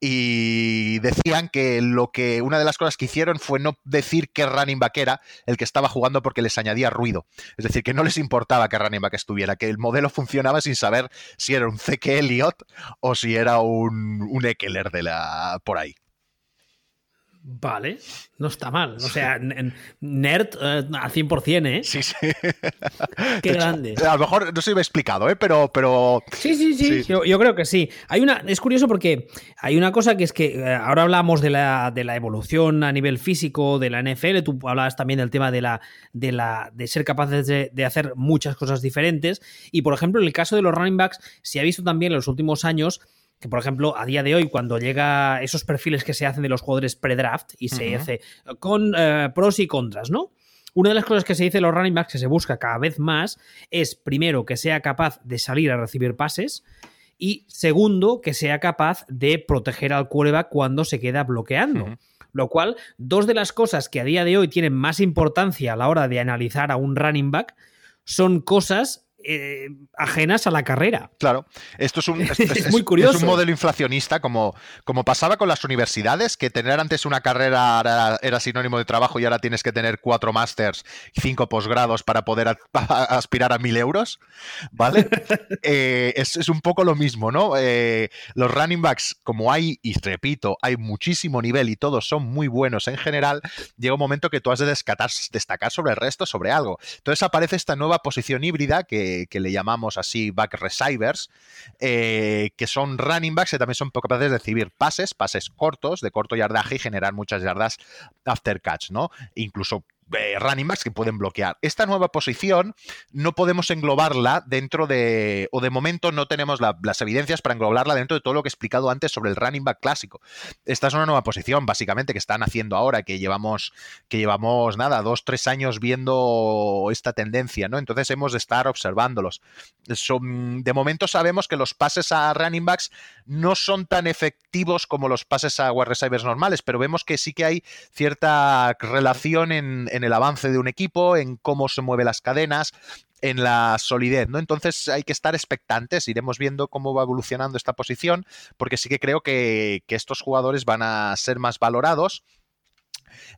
Y decían que lo que una de las cosas que hicieron fue no decir qué running back era el que estaba jugando porque les añadía ruido. Es decir, que no les importaba qué running back estuviera, que el modelo funcionaba sin saber si era un Zeke Elliott o si era un, un Eckler de la, por ahí. Vale, no está mal. O sea, nerd eh, a 100%, ¿eh? Sí, sí. Qué grande. A lo mejor no se me ha explicado, ¿eh? Pero, pero... Sí, sí, sí. Yo, creo que sí. Hay una, es curioso porque hay una cosa que es que eh, ahora hablamos de la, de la evolución a nivel físico de la NFL. Tú hablabas también del tema de la, de la, de ser capaces de, de hacer muchas cosas diferentes. Y por ejemplo, en el caso de los running backs, se ha visto también en los últimos años que por ejemplo a día de hoy cuando llega esos perfiles que se hacen de los jugadores pre-draft y se hace con eh, pros y contras, ¿no? Una de las cosas que se dice en los running backs que se busca cada vez más es primero que sea capaz de salir a recibir pases y segundo que sea capaz de proteger al quarterback cuando se queda bloqueando. Lo cual, dos de las cosas que a día de hoy tienen más importancia a la hora de analizar a un running back son cosas eh, ajenas a la carrera. Claro, esto es un, muy curioso. Es un modelo inflacionista, como, como pasaba con las universidades, que tener antes una carrera era, sinónimo de trabajo y ahora tienes que tener cuatro másters y cinco posgrados para poder aspirar a mil euros, ¿vale? Eh, es, un poco lo mismo, ¿no? Eh, los running backs, como hay, y repito, hay muchísimo nivel y todos son muy buenos en general, llega un momento que tú has de destacar sobre el resto, sobre algo. Entonces aparece esta nueva posición híbrida que que, le llamamos así back receivers, eh, que son running backs que también son capaces de recibir pases, pases cortos, de corto yardaje y generar muchas yardas after catch, ¿no? Incluso eh, running backs que pueden bloquear. Esta nueva posición no podemos englobarla dentro de, o de momento no tenemos las evidencias para englobarla dentro de todo lo que he explicado antes sobre el running back clásico. Esta es una nueva posición, básicamente, que están haciendo ahora, que llevamos, que llevamos nada, dos, tres años viendo esta tendencia, ¿no? Entonces hemos de estar observándolos. Son, de momento sabemos que los pases a running backs no son tan efectivos como los pases a wide receivers normales, pero vemos que sí que hay cierta relación en en el avance de un equipo, en cómo se mueven las cadenas, en la solidez, ¿no? Entonces hay que estar expectantes, iremos viendo cómo va evolucionando esta posición, porque sí que creo que, estos jugadores van a ser más valorados.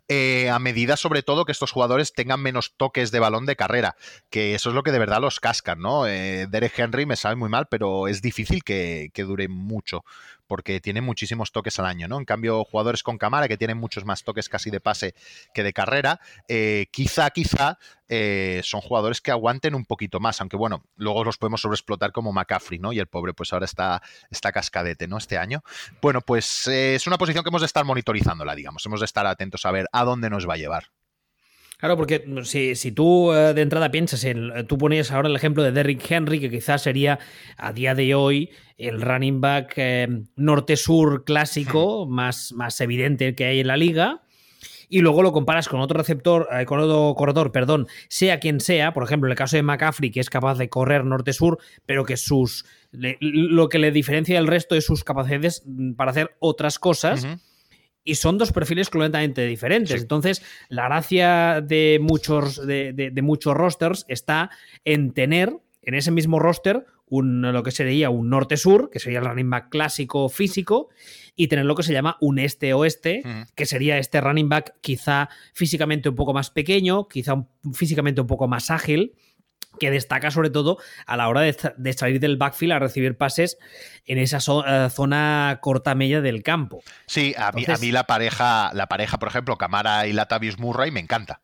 Eh, a medida, sobre todo, que estos jugadores tengan menos toques de balón de carrera, que eso es lo que de verdad los cascan, ¿no? Eh, Derek Henry me sabe muy mal, pero es difícil que, que dure mucho porque tiene muchísimos toques al año, ¿no? En cambio, jugadores con cámara que tienen muchos más toques casi de pase que de carrera, eh, quizá, quizá eh, son jugadores que aguanten un poquito más, aunque bueno, luego los podemos sobreexplotar como McCaffrey, ¿no? Y el pobre pues ahora está, está cascadete, ¿no? Este año. Bueno, pues eh, es una posición que hemos de estar monitorizándola, digamos, hemos de estar atentos a ver a dónde nos va a llevar. Claro, porque si, si tú eh, de entrada piensas en. Eh, tú ponías ahora el ejemplo de Derrick Henry, que quizás sería a día de hoy el running back eh, norte-sur clásico más, más evidente que hay en la liga. Y luego lo comparas con otro receptor, con otro corredor, perdón, sea quien sea, por ejemplo, en el caso de McCaffrey, que es capaz de correr norte-sur, pero que sus. lo que le diferencia del resto es sus capacidades mm, para hacer otras cosas y son dos perfiles completamente diferentes. Entonces, la gracia de muchos, de, muchos rosters está en tener en ese mismo roster un, lo que sería un norte-sur, que sería el running back clásico físico, y tener lo que se llama un este-oeste, que sería este running back quizá físicamente un poco más pequeño, quizá físicamente un poco más ágil, que destaca sobre todo a la hora de, salir del backfield a recibir pases en esa eh, zona corta media del campo. Sí, a mí, a mí la pareja, la pareja, por ejemplo, Camara y Latavius Murray me encanta.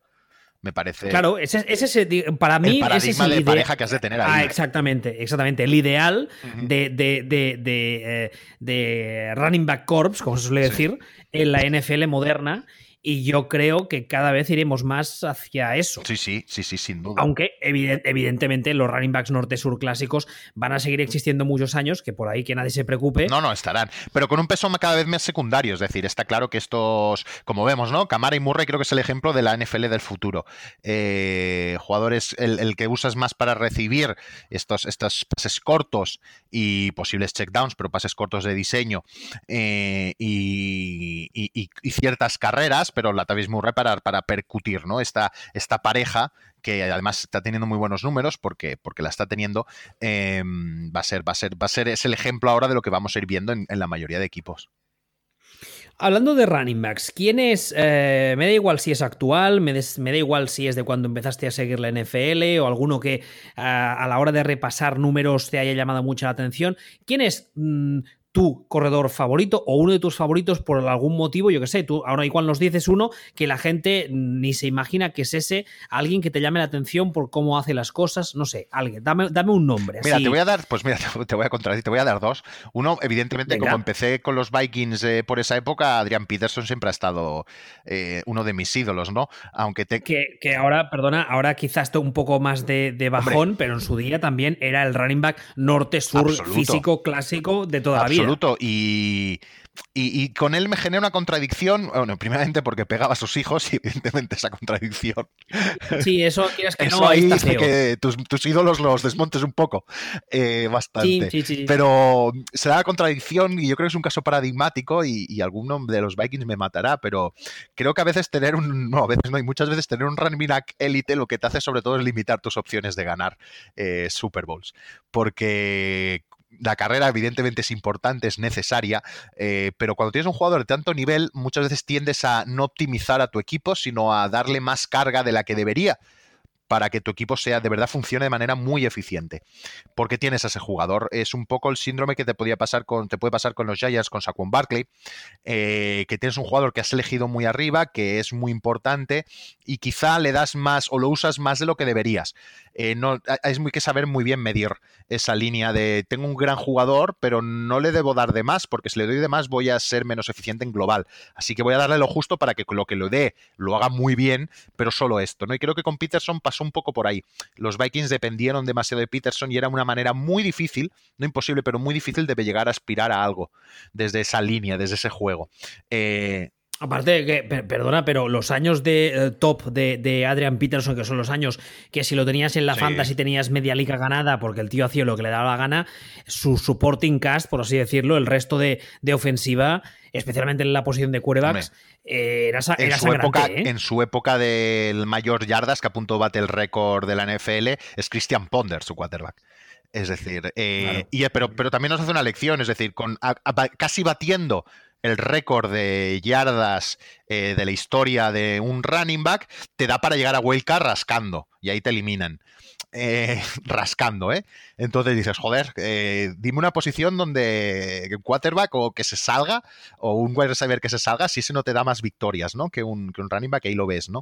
Me parece. Claro, ese, ese, para mí. El ese es el de pareja que has de tener ahí. Ah, exactamente, exactamente. El ideal de, de, de, eh, running back corps, como se suele decir, en la NFL moderna. Y yo creo que cada vez iremos más hacia eso. Sí, sí, sí, sí, sin duda. Aunque evidentemente los running backs norte-sur clásicos van a seguir existiendo muchos años, que por ahí que nadie se preocupe. No, no, estarán. Pero con un peso cada vez más secundario. Es decir, está claro que estos, como vemos, ¿no? Camara y Murray creo que es el ejemplo de la NFL del futuro. Eh, jugadores, el, que usas más para recibir estos, estos pases cortos y posibles checkdowns, pero pases cortos de diseño eh, y ciertas carreras pero Latavius Murray para, para percutir, ¿no? Esta, esta pareja que además está teniendo muy buenos números porque, porque la está teniendo, em, va a ser, va a ser, va a ser, es el ejemplo ahora de lo que vamos a ir viendo en, la mayoría de equipos. Hablando de running backs, ¿quién es? Eh, me da igual si es actual, me, da igual si es de cuando empezaste a seguir la NFL o alguno que a la hora de repasar números te haya llamado mucho la atención. ¿Quién es mm, tu corredor favorito o uno de tus favoritos por algún motivo, yo que sé, tú ahora igual nos dices uno que la gente ni se imagina que es ese, alguien que te llame la atención por cómo hace las cosas, no sé, alguien, dame, dame un nombre. Mira, te voy a dar, pues mira, te voy a contradecir, te voy a dar dos. Uno, evidentemente, como empecé con los Vikings eh, por esa época, Adrian Peterson siempre ha estado eh, uno de mis ídolos, ¿no? Aunque te... Que, que ahora, perdona, ahora quizás esté un poco más de, bajón, pero en su día también era el running back norte-sur físico clásico de toda la vida. Absoluto. Y, y, con él me genera una contradicción, bueno, primeramente porque pegaba a sus hijos y evidentemente esa contradicción. Sí, eso quieres que no, ahí hace que tus, ídolos los desmontes un poco, eh, bastante. Sí, sí, pero se da la contradicción y yo creo que es un caso paradigmático y, alguno de los Vikings me matará, pero creo que a veces tener un, no, a veces no, y muchas veces tener un running back élite lo que te hace sobre todo es limitar tus opciones de ganar eh, Super Bowls, porque la carrera evidentemente es importante, es necesaria, eh, pero cuando tienes un jugador de tanto nivel, muchas veces tiendes a no optimizar a tu equipo, sino a darle más carga de la que debería para que tu equipo sea de verdad funcione de manera muy eficiente. Porque tienes a ese jugador. Es un poco el síndrome que te podía pasar con, te puede pasar con los Giants, con Saquon Barkley, eh, que tienes un jugador que has elegido muy arriba, que es muy importante y quizá le das más o lo usas más de lo que deberías. Eh, no, es muy que saber muy bien medir esa línea de tengo un gran jugador, pero no le debo dar de más, porque si le doy de más voy a ser menos eficiente en global. Así que voy a darle lo justo para que lo que lo dé lo haga muy bien, pero solo esto. ¿no? Y creo que con Peterson pasó un poco por ahí. Los Vikings dependieron demasiado de Peterson y era una manera muy difícil, no imposible, pero muy difícil de llegar a aspirar a algo desde esa línea, desde ese juego. Eh, Aparte que, perdona, pero los años de eh, top de, Adrian Peterson, que son los años que si lo tenías en la fantasy tenías media liga ganada porque el tío hacía lo que le daba la gana, su supporting cast, por así decirlo, el resto de, ofensiva, especialmente en la posición de quarterbacks, eh, era, en, su época, ¿eh? en su época del mayor yardas que apuntó bate el récord de la NFL, es Christian Ponder, su quarterback. Es decir, y, pero, pero también nos hace una lección, es decir, con casi batiendo el récord de yardas eh, de la historia de un running back, te da para llegar a Wildcard rascando y ahí te eliminan. Eh, rascando, ¿eh? Entonces dices, joder, eh, dime una posición donde un quarterback o que se salga, o un wide receiver que se salga, si ese no te da más victorias, ¿no? Que un, que un running back, ahí lo ves, ¿no?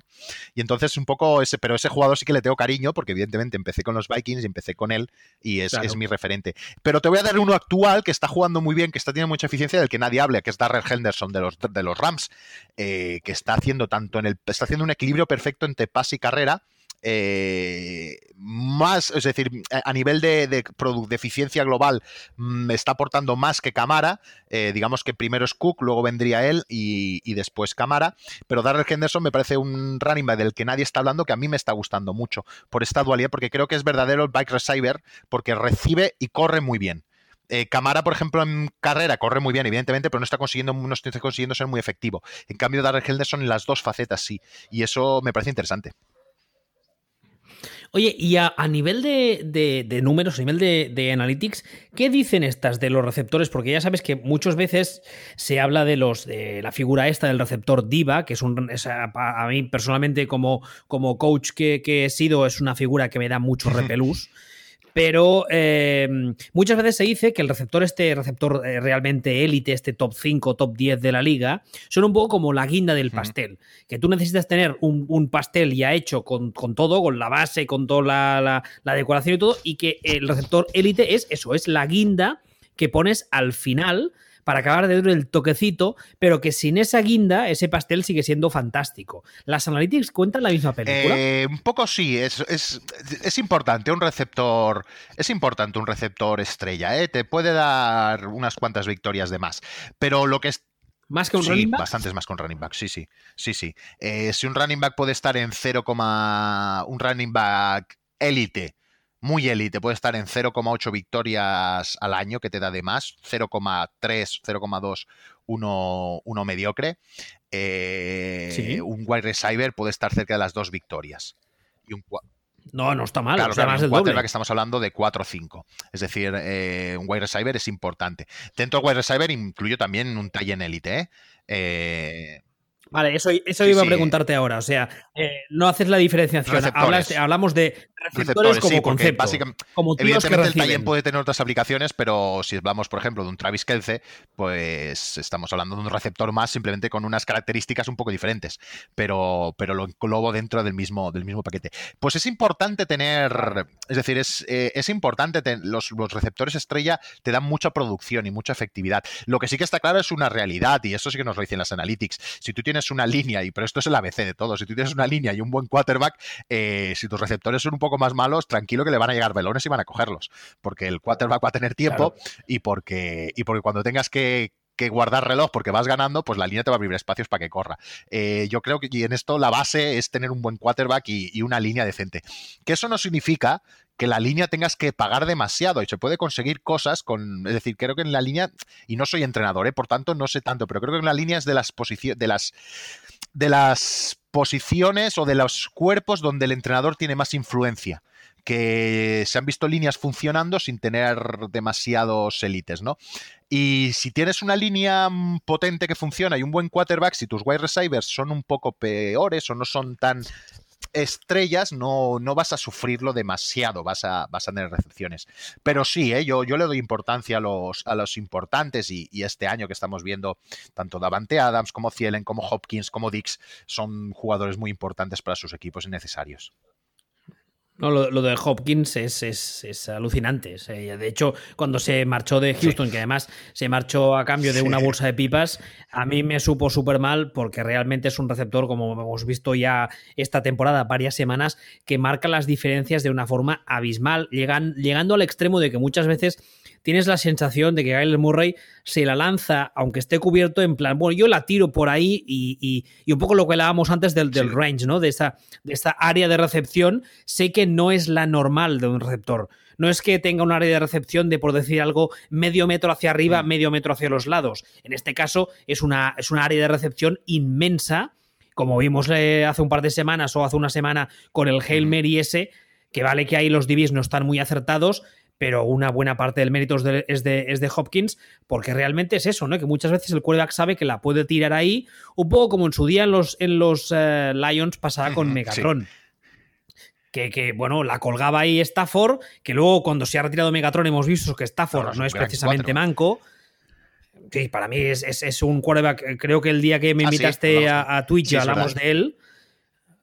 Y entonces un poco ese, pero ese jugador sí que le tengo cariño, porque evidentemente empecé con los Vikings y empecé con él, y es, mi referente. Pero te voy a dar uno actual que está jugando muy bien, que está teniendo mucha eficiencia, del que nadie habla, que es Darrell Henderson de los, de los Rams, que está haciendo tanto en el, está haciendo un equilibrio perfecto entre pase y carrera, eh, más, es decir, a nivel de, de, eficiencia global, me mm, está aportando más que Camara. Eh, digamos que primero es Cook, luego vendría él y, después Camara. Pero Darrell Henderson me parece un running back del que nadie está hablando, que a mí me está gustando mucho por esta dualidad, porque creo que es verdadero el bike receiver, porque recibe y corre muy bien. Eh, Camara, por ejemplo, en carrera corre muy bien, evidentemente, pero no está consiguiendo, no está consiguiendo ser muy efectivo. En cambio, Darrell Henderson en las dos facetas sí. Y eso me parece interesante. Oye, y a, nivel de, números, a nivel de, analytics, ¿qué dicen estas de los receptores? Porque ya sabes que muchas veces se habla de los de la figura esta del receptor diva, que es un a, mí personalmente como, como coach que, que, he sido, es una figura que me da mucho repelús. Pero em, muchas veces se dice que el receptor, este receptor eh, realmente élite, este top 5, top 10 de la liga, son un poco como la guinda del pastel. Que tú necesitas tener un, pastel ya hecho con, todo, con la base, con toda la, la decoración y todo, y que el receptor élite es eso, es la guinda que pones al final para acabar de dar el toquecito, pero que sin esa guinda, ese pastel sigue siendo fantástico. ¿Las Analytics cuentan la misma película? Eh, un poco sí, es, es, importante un receptor, es importante un receptor estrella, ¿eh? te puede dar unas cuantas victorias de más, pero lo que es ¿Más que un running back? Bastantes más que un running back, sí, sí. Sí, sí. Eh, si un running back puede estar en 0, un running back élite muy élite, puede estar en 0,8 victorias al año, que te da de más, 0,3, 0,2, uno, uno mediocre. eh, un wide receiver puede estar cerca de las dos victorias. Y un, no, no está mal. Claro, claro, que estamos hablando de 4 o 5. Es decir, eh, un wide receiver es importante. Dentro del wide receiver incluyo también un talle en élite. ¿eh? eh Vale, eso, eso iba a preguntarte ahora. O sea, eh, no haces la diferenciación. hablamos de receptores, como concepto. evidentemente el Tallen puede tener otras aplicaciones, pero si hablamos, por ejemplo, de un Travis Kelce, pues estamos hablando de un receptor más simplemente con unas características un poco diferentes, pero, pero lo englobo dentro del mismo, del mismo paquete. Pues es importante tener, es decir, es, eh, es importante, los, los receptores estrella te dan mucha producción y mucha efectividad. Lo que sí que está claro es una realidad, y eso sí que nos lo dicen las analytics. Si tú tienes una línea, y pero esto es el ABC de todo, si tú tienes una línea y un buen quarterback, eh, si tus receptores son un poco más malos, tranquilo que le van a llegar velones y van a cogerlos, porque el quarterback va a tener tiempo y, porque, y porque cuando tengas que, guardar reloj porque vas ganando, pues la línea te va a abrir espacios para que corra. Eh, yo creo que y en esto la base es tener un buen quarterback y, y, una línea decente. Que eso no significa que la línea tengas que pagar demasiado y se puede conseguir cosas con, es decir, creo que en la línea, y no soy entrenador, ¿eh? por tanto no sé tanto, pero creo que en la línea es de las posiciones, de las, de las posiciones o de los cuerpos donde el entrenador tiene más influencia que se han visto líneas funcionando sin tener demasiados élites, ¿no? Y si tienes una línea potente que funciona y un buen quarterback, si tus wide receivers son un poco peores o no son tan estrellas no, no vas a sufrirlo demasiado, vas a, vas a tener recepciones. Pero sí, ¿eh? yo, yo le doy importancia a los, a los importantes y, y, este año que estamos viendo tanto Davante Adams como Cielen, como Hopkins, como Dix, son jugadores muy importantes para sus equipos y necesarios. No, lo, de Hopkins es, es, alucinante. De hecho, cuando se marchó de Houston, que además se marchó a cambio de una bolsa de pipas, a mí me supo súper mal porque realmente es un receptor, como hemos visto ya esta temporada, varias semanas, que marca las diferencias de una forma abismal, llegan, llegando al extremo de que muchas veces tienes la sensación de que Kyler Murray se la lanza, aunque esté cubierto, en plan, bueno, yo la tiro por ahí y, un poco lo que hablábamos antes del, del range, ¿no? De esta, de esta área de recepción, sé que no es la normal de un receptor. No es que tenga un área de recepción de, por decir algo, medio metro hacia arriba, mm. medio metro hacia los lados. En este caso, es una, es una área de recepción inmensa, como vimos eh, hace un par de semanas o hace una semana con el Hail Mary ese, que vale que ahí los divis no están muy acertados, pero una buena parte del mérito es de, Hopkins, porque realmente es eso, ¿no? Que muchas veces el quarterback sabe que la puede tirar ahí, un poco como en su día en los, en los eh, Lions pasaba con Megatron. Que, bueno, la colgaba ahí Stafford, que luego cuando se ha retirado Megatron hemos visto que Stafford no, es precisamente manco. Sí, para mí es, un quarterback. Eh, creo que el día que me ah, invitaste a, Twitch hablamos de él.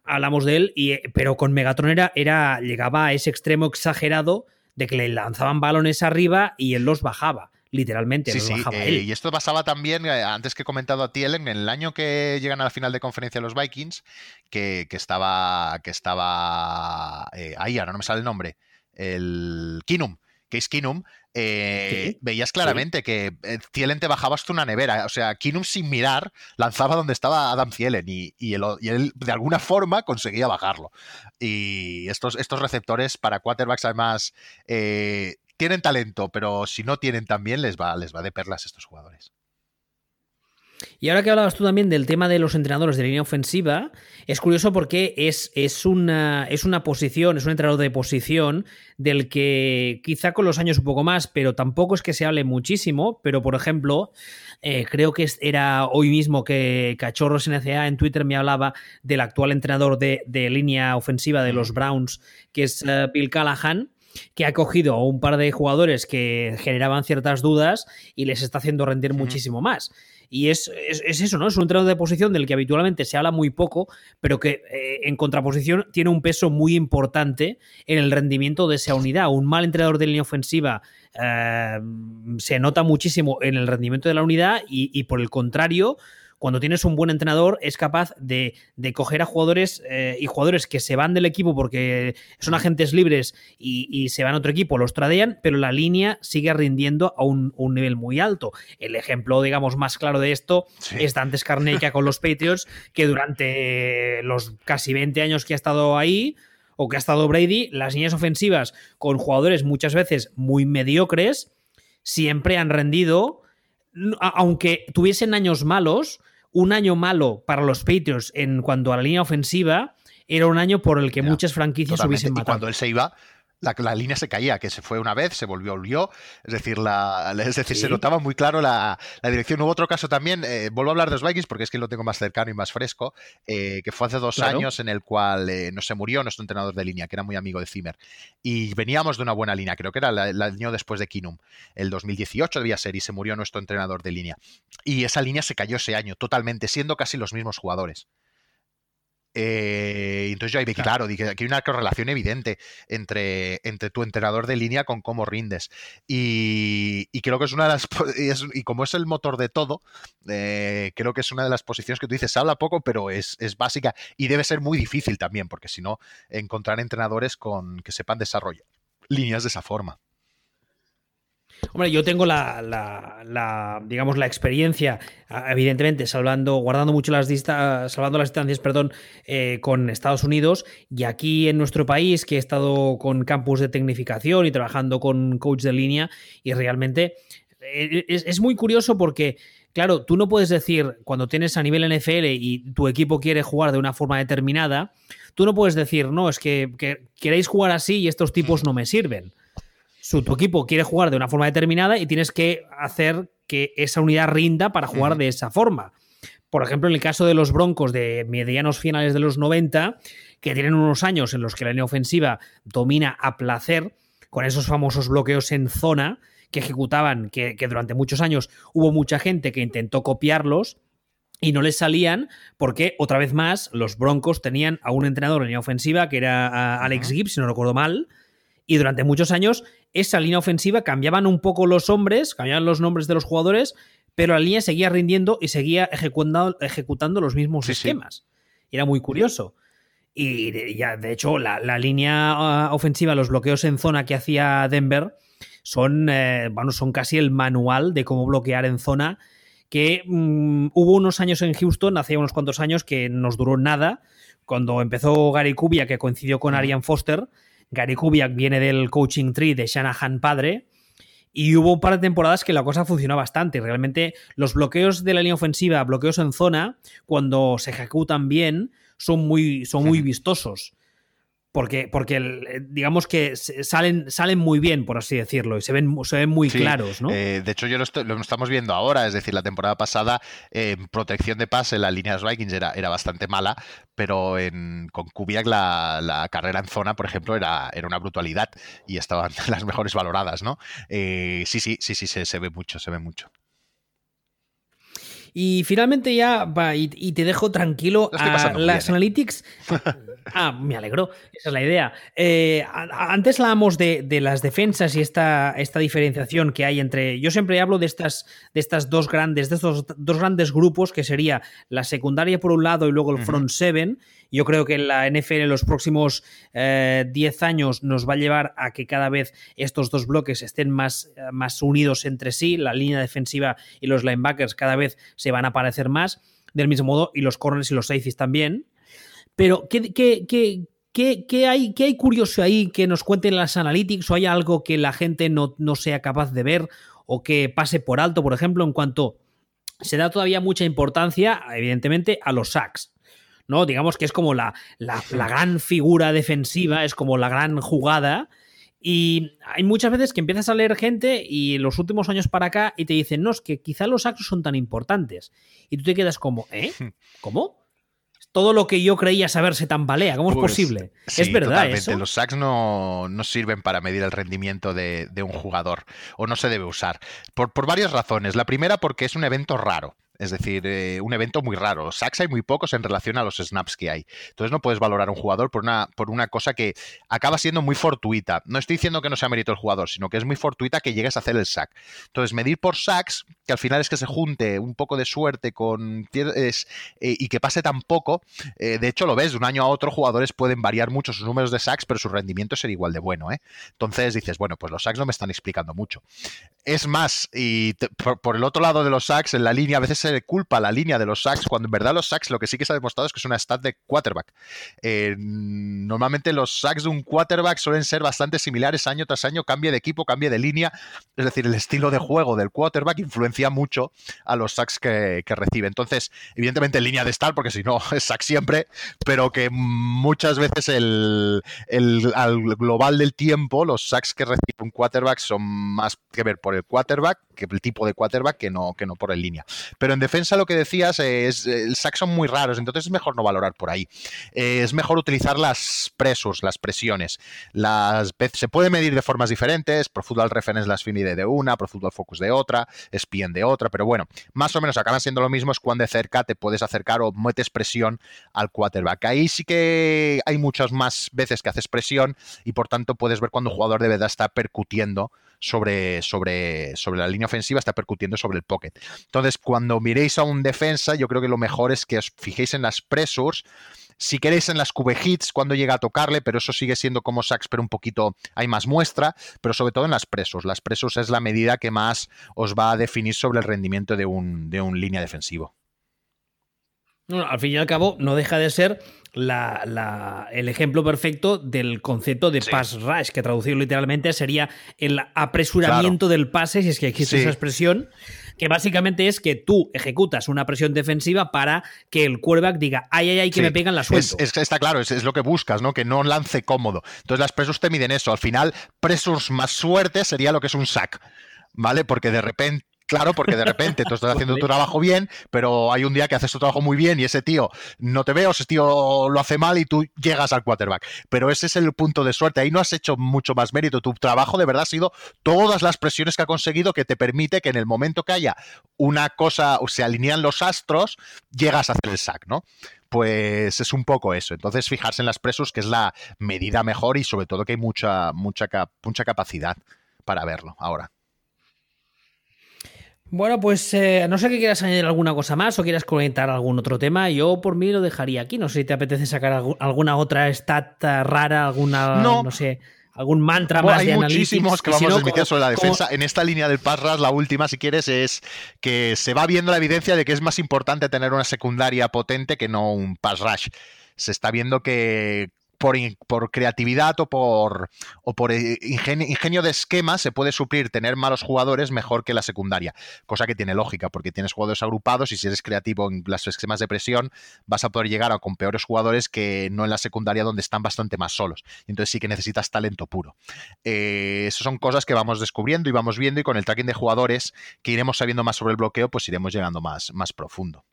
Hablamos de él, y, pero con Megatron era, era, llegaba a ese extremo exagerado de que le lanzaban balones arriba y él los bajaba literalmente. Sí, sí, eh, y esto pasaba también, eh, antes que he comentado a ti, Ellen, en el año que llegan a la final de conferencia los Vikings, que, estaba, que estaba eh, ahí, ahora no me sale el nombre, el Kinum, Case Kinum, veías claramente que Thielen te bajaba hasta una nevera. O sea, Kinum sin mirar lanzaba donde estaba Adam Thielen y, y, él de alguna forma conseguía bajarlo. Y estos, estos receptores para quarterbacks además tienen talento, pero si no tienen también les va, les va de perlas estos jugadores. Y ahora que hablabas tú también del tema de los entrenadores de línea ofensiva, es curioso porque es, es, una, es una posición, es un entrenador de posición del que quizá con los años un poco más, pero tampoco es que se hable muchísimo, pero por ejemplo, eh, creo que era hoy mismo que Cachorros NCA en Twitter me hablaba del actual entrenador de, línea ofensiva de los Browns, que es eh, Bill Callahan, que ha cogido a un par de jugadores que generaban ciertas dudas y les está haciendo rendir muchísimo más. Y es, eso, ¿no? Es un entrenador de posición del que habitualmente se habla muy poco, pero que eh, en contraposición tiene un peso muy importante en el rendimiento de esa unidad. Un mal entrenador de línea ofensiva eh, se nota muchísimo en el rendimiento de la unidad y por el contrario, cuando tienes un buen entrenador, es capaz de, coger a jugadores eh, y jugadores que se van del equipo porque son agentes libres y, se van a otro equipo, los tradean, pero la línea sigue rindiendo a un, nivel muy alto. El ejemplo, digamos, más claro de esto es Dante Scarnecchia con los Patriots, que durante los casi 20 años que ha estado ahí, o que ha estado Brady, las líneas ofensivas con jugadores muchas veces muy mediocres, siempre han rendido, aunque tuviesen años malos, un año malo para los Patriots en cuanto a la línea ofensiva era un año por el que muchas franquicias hubiesen matado. Y cuando él se iba, la, línea se caía, que se fue una vez, se volvió, volvió. Es decir, la, es decir se notaba muy claro la, dirección. Hubo otro caso también, eh, vuelvo a hablar de los Vikings porque es que lo tengo más cercano y más fresco, eh, que fue hace dos años en el cual eh, no se murió nuestro entrenador de línea, que era muy amigo de Zimmer. Y veníamos de una buena línea, creo que era el año después de Kinum. El 2018 debía ser y se murió nuestro entrenador de línea. Y esa línea se cayó ese año totalmente, siendo casi los mismos jugadores. Eh, entonces yo ahí vi, claro, dije, aquí hay una correlación evidente entre, entre tu entrenador de línea con cómo rindes. Y, creo que es una de las, y, como es el motor de todo, eh, creo que es una de las posiciones que tú dices, habla poco, pero es, es básica y debe ser muy difícil también, porque si no, encontrar entrenadores con que sepan desarrollar líneas de esa forma. Hombre, yo tengo la, digamos, la experiencia, evidentemente, salvando, guardando mucho las distancias, salvando las distancias, perdón, eh, con Estados Unidos. Y aquí en nuestro país, que he estado con campus de tecnificación y trabajando con coach de línea y realmente eh, es, muy curioso porque claro, tú no puedes decir, cuando tienes a nivel NFL y tu equipo quiere jugar de una forma determinada, tú no puedes decir, no, es que queréis jugar así y estos tipos no me sirven su, tu equipo quiere jugar de una forma determinada y tienes que hacer que esa unidad rinda para jugar de esa forma. Por ejemplo, en el caso de los Broncos de medianos finales de los 90, que tienen unos años en los que la línea ofensiva domina a placer, con esos famosos bloqueos en zona que ejecutaban, que, durante muchos años hubo mucha gente que intentó copiarlos y no les salían porque, otra vez más, los Broncos tenían a un entrenador en línea ofensiva que era Alex Gibbs, si no recuerdo mal, y durante muchos años esa línea ofensiva cambiaban un poco los hombres, cambiaban los nombres de los jugadores, pero la línea seguía rindiendo y seguía ejecutando, ejecutando los mismos esquemas. Era muy curioso. Y ya, de hecho, la, línea ah, ofensiva, los bloqueos en zona que hacía Denver, son, eh, bueno, son casi el manual de cómo bloquear en zona. Que mm, hubo unos años en Houston, hace unos cuantos años, que nos duró nada. Cuando empezó Gary Kubia, que coincidió con Arian Foster, Gary Kubiak viene del coaching tree de Shanahan padre. Y hubo un par de temporadas que la cosa funcionó bastante. Realmente los bloqueos de la línea ofensiva, bloqueos en zona, cuando se ejecutan bien, son muy, son muy vistosos porque, porque eh, digamos que salen, salen muy bien, por así decirlo, y se ven, se ven muy claros, ¿no? Eh, de hecho, yo lo, estamos viendo ahora, es decir, la temporada pasada, en protección de pase, la línea de Vikings era, era bastante mala, pero en, con Kubiak la, carrera en zona, por ejemplo, era, era una brutalidad y estaban las mejores valoradas, ¿no? Eh, sí, sí, sí, sí, se, se ve mucho, se ve mucho. Y finalmente ya, va, y, te dejo tranquilo, a las analytics Ah, me alegro, esa es la idea. Eh, antes hablábamos de, de, las defensas y esta, esta diferenciación que hay entre. Yo siempre hablo de estas, de estas dos grandes, de estos dos grandes grupos, que sería la secundaria por un lado y luego el front seven. Yo creo que la NFL en los próximos 10 eh, años nos va a llevar a que cada vez estos dos bloques estén más, más unidos entre sí. La línea defensiva y los linebackers cada vez se van a parecer más. Del mismo modo, y los corners y los safeties también. Pero, ¿qué, qué, hay, ¿qué hay curioso ahí que nos cuenten las analytics o hay algo que la gente no, sea capaz de ver o que pase por alto, por ejemplo, en cuanto se da todavía mucha importancia, evidentemente, a los sacks. ¿No? Digamos que es como la, la, gran figura defensiva, es como la gran jugada. Y hay muchas veces que empiezas a leer gente y los últimos años para acá y te dicen, no, es que quizá los sacks son tan importantes. Y tú te quedas como, ¿eh? ¿Cómo? todo lo que yo creía saber se tambalea. ¿Cómo es pues, posible? es verdad. Los sacks no, sirven para medir el rendimiento de, un jugador o no se debe usar. Por, por varias razones. La primera, porque es un evento raro. Es decir, eh, un evento muy raro. Sacks hay muy pocos en relación a los snaps que hay. Entonces no puedes valorar a un jugador por una, por una cosa que acaba siendo muy fortuita. No estoy diciendo que no sea mérito el jugador, sino que es muy fortuita que llegues a hacer el sack. Entonces, medir por sacks, que al final es que se junte un poco de suerte con eh, y que pase tan poco, eh, de hecho lo ves, de un año a otro jugadores pueden variar mucho sus números de sacks, pero su rendimiento ser igual de bueno. Entonces dices, bueno, pues los sacks no me están explicando mucho. Es más, y por, el otro lado de los sacks, en la línea a veces se le culpa la línea de los sacks, cuando en verdad los sacks lo que sí que se ha demostrado es que es una stat de quarterback. Eh, normalmente los sacks de un quarterback suelen ser bastante similares año tras año, cambie de equipo, cambie de línea, es decir, el estilo de juego del quarterback influencia mucho a los sacks que, recibe. Entonces, evidentemente en línea de estar, porque si no es sack siempre, pero que muchas veces el, al global del tiempo, los sacks que recibe un quarterback son más que ver por el quarterback, que el tipo de quarterback, que no, que no por el línea. Pero en defensa lo que decías es, el sack son muy raros, entonces es mejor no valorar por ahí. Eh, es mejor utilizar las presos, las presiones. Las, se puede medir de formas diferentes, Pro Reference las finide de una, Pro Football Focus de otra, SPN de otra, pero bueno, más o menos acaban siendo lo mismo, es cuando de cerca te puedes acercar o metes presión al quarterback. Ahí sí que hay muchas más veces que haces presión y por tanto puedes ver cuando un jugador de verdad está percutiendo sobre, sobre, sobre la línea ofensiva, está percutiendo sobre el pocket. Entonces, cuando miréis a un defensa, yo creo que lo mejor es que os fijéis en las pressures. Si queréis en las cube hits, cuando llega a tocarle, pero eso sigue siendo como sacks, pero un poquito hay más muestra, pero sobre todo en las presos. Las presos es la medida que más os va a definir sobre el rendimiento de un, de un línea defensivo. Al fin y al cabo, no deja de ser el ejemplo perfecto del concepto de pass rush, que traducido literalmente sería el apresuramiento del pase, si es que existe esa expresión, que básicamente es que tú ejecutas una presión defensiva para que el quarterback diga, ay, ay, ay, que me pegan la suelto. está claro, es, lo que buscas, ¿no? Que no lance cómodo. Entonces las presos te miden eso. Al final, presos más suerte sería lo que es un sack. ¿Vale? Porque de repente Claro, porque de repente tú estás haciendo tu trabajo bien, pero hay un día que haces tu trabajo muy bien y ese tío no te ve o ese tío lo hace mal y tú llegas al quarterback. Pero ese es el punto de suerte. Ahí no has hecho mucho más mérito. Tu trabajo de verdad ha sido todas las presiones que ha conseguido que te permite que en el momento que haya una cosa o se alinean los astros, llegas a hacer el sack, ¿no? pues es un poco eso. Entonces, fijarse en las presos, que es la medida mejor y sobre todo que hay mucha, mucha, mucha capacidad para verlo ahora. Bueno, pues eh, no sé que quieras añadir alguna cosa más o quieras comentar algún otro tema. Yo por mí lo dejaría aquí. No sé si te apetece sacar alguna otra stat rara, alguna, no, sé, algún mantra más hay muchísimos que vamos a desmitir sobre la defensa. En esta línea del pass la última, si quieres, es que se va viendo la evidencia de que es más importante tener una secundaria potente que no un pass rush. Se está viendo que por, creatividad o por, o por eh, ingenio, de esquema se puede suplir tener malos jugadores mejor que la secundaria, cosa que tiene lógica, porque tienes jugadores agrupados y si eres creativo en las esquemas de presión vas a poder llegar a con peores jugadores que no en la secundaria donde están bastante más solos. Entonces sí que necesitas talento puro. Eh, esas son cosas que vamos descubriendo y vamos viendo y con el tracking de jugadores que iremos sabiendo más sobre el bloqueo, pues iremos llegando más, más profundo.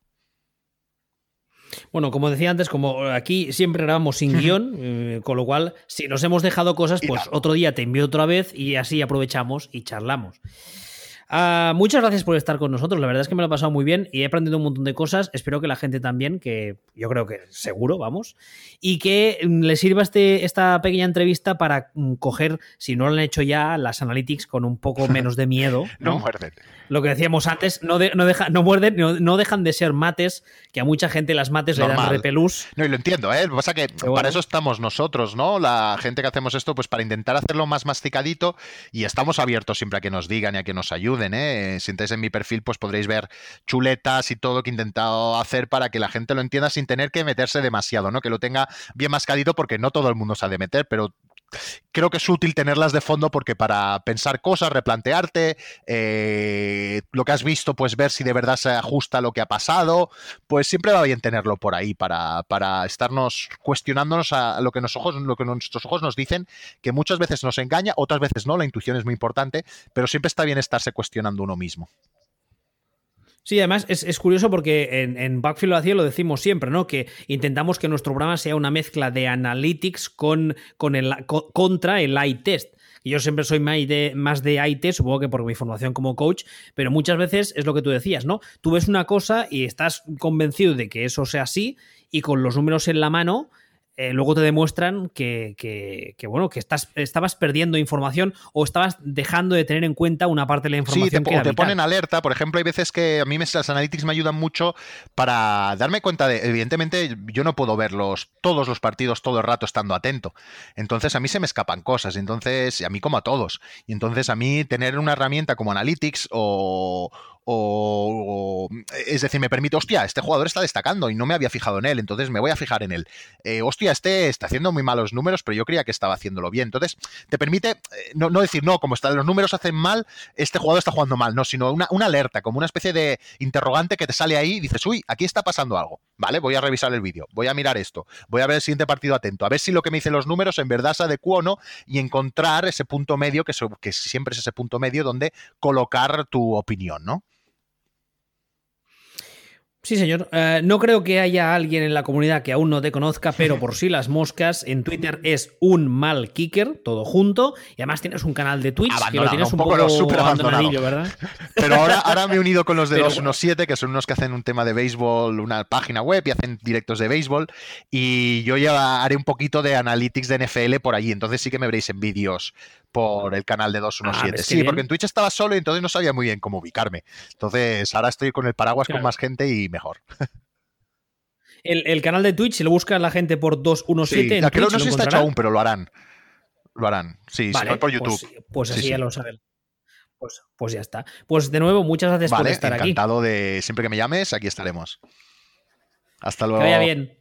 Bueno, como decía antes, como aquí siempre grabamos sin guion, eh, con lo cual, si nos hemos dejado cosas, pues otro día te envío otra vez y así aprovechamos y charlamos. Ah, muchas gracias por estar con nosotros. La verdad es que me lo he pasado muy bien y he aprendido un montón de cosas. Espero que la gente también, que yo creo que seguro, vamos, y que mm, le sirva este, esta pequeña entrevista para mm, coger, si no lo han hecho ya, las analytics con un poco menos de miedo. no, muerden. Lo que decíamos antes, no, no, deja, no muerden, no, dejan de ser mates, que a mucha gente las mates le dan repelús. No, y lo entiendo, ¿eh? Lo que pasa es que para eso estamos nosotros, ¿no? La gente que hacemos esto, pues para intentar hacerlo más masticadito y estamos abiertos siempre a que nos digan y a que nos ayuden ¿eh? Si entráis en mi perfil, pues podréis ver chuletas y todo que he intentado hacer para que la gente lo entienda sin tener que meterse demasiado, ¿no? Que lo tenga bien mascadito porque no todo el mundo sabe meter, pero creo que es útil tenerlas de fondo porque para pensar cosas, replantearte, eh, lo que has visto, pues ver si de verdad se ajusta lo que ha pasado, pues siempre va bien tenerlo por ahí para, para estarnos cuestionándonos a lo que, ojos, lo que nuestros ojos nos dicen, que muchas veces nos engaña, otras veces no, la intuición es muy importante, pero siempre está bien estarse cuestionando uno mismo. Sí, además es, curioso porque en, Backfield lo hacía, lo decimos siempre, ¿no? Que intentamos que nuestro programa sea una mezcla de analytics con, con el, contra el eye test. Yo siempre soy más de, más de IT, supongo que por mi formación como coach, pero muchas veces es lo que tú decías, ¿no? Tú ves una cosa y estás convencido de que eso sea así y con los números en la mano eh, luego te demuestran que, bueno, que estás, estabas perdiendo información o estabas dejando de tener en cuenta una parte de la información. Sí, te, te ponen alerta. Por ejemplo, hay veces que a mí las analytics me ayudan mucho para darme cuenta de, evidentemente, yo no puedo verlos todos los partidos todo el rato estando atento. Entonces a mí se me escapan cosas. Entonces, a mí como a todos. Y entonces a mí tener una herramienta como Analytics o, o, es decir, me permite, hostia, este jugador está destacando y no me había fijado en él, entonces me voy a fijar en él. Eh, hostia, este está haciendo muy malos números, pero yo creía que estaba haciéndolo bien. Entonces, te permite eh, no, decir, no, como están los números hacen mal, este jugador está jugando mal, no, sino una, alerta, como una especie de interrogante que te sale ahí y dices, uy, aquí está pasando algo. Vale, voy a revisar el vídeo, voy a mirar esto, voy a ver el siguiente partido atento, a ver si lo que me dicen los números en verdad se adecua o no y encontrar ese punto medio, que siempre es ese punto medio donde colocar tu opinión, ¿no? Sí, señor. Eh, no creo que haya alguien en la comunidad que aún no te conozca, pero por si las moscas, en Twitter es un mal kicker, todo junto. Y además tienes un canal de Twitch que lo tienes un, poco, abandonadillo, ¿verdad? Pero ahora, ahora me he unido con los de 217, que son unos que hacen un tema de béisbol, una página web y hacen directos de béisbol. Y yo ya haré un poquito de analytics de NFL por allí. Entonces sí que me veréis en vídeos por el canal de 217. Ah, sí, porque en Twitch estaba solo y entonces no sabía muy bien cómo ubicarme. Entonces ahora estoy con el paraguas con más gente y mejor. El, canal de Twitch, si lo busca la gente por 217 en creo, no sé si está hecho aún, pero lo harán. Lo harán. Sí, si no por pues, YouTube. Pues, así ya lo saben. Pues, pues, ya está. Pues de nuevo, muchas gracias por estar aquí. Encantado de siempre que me llames, aquí estaremos. Hasta luego. Que vaya bien.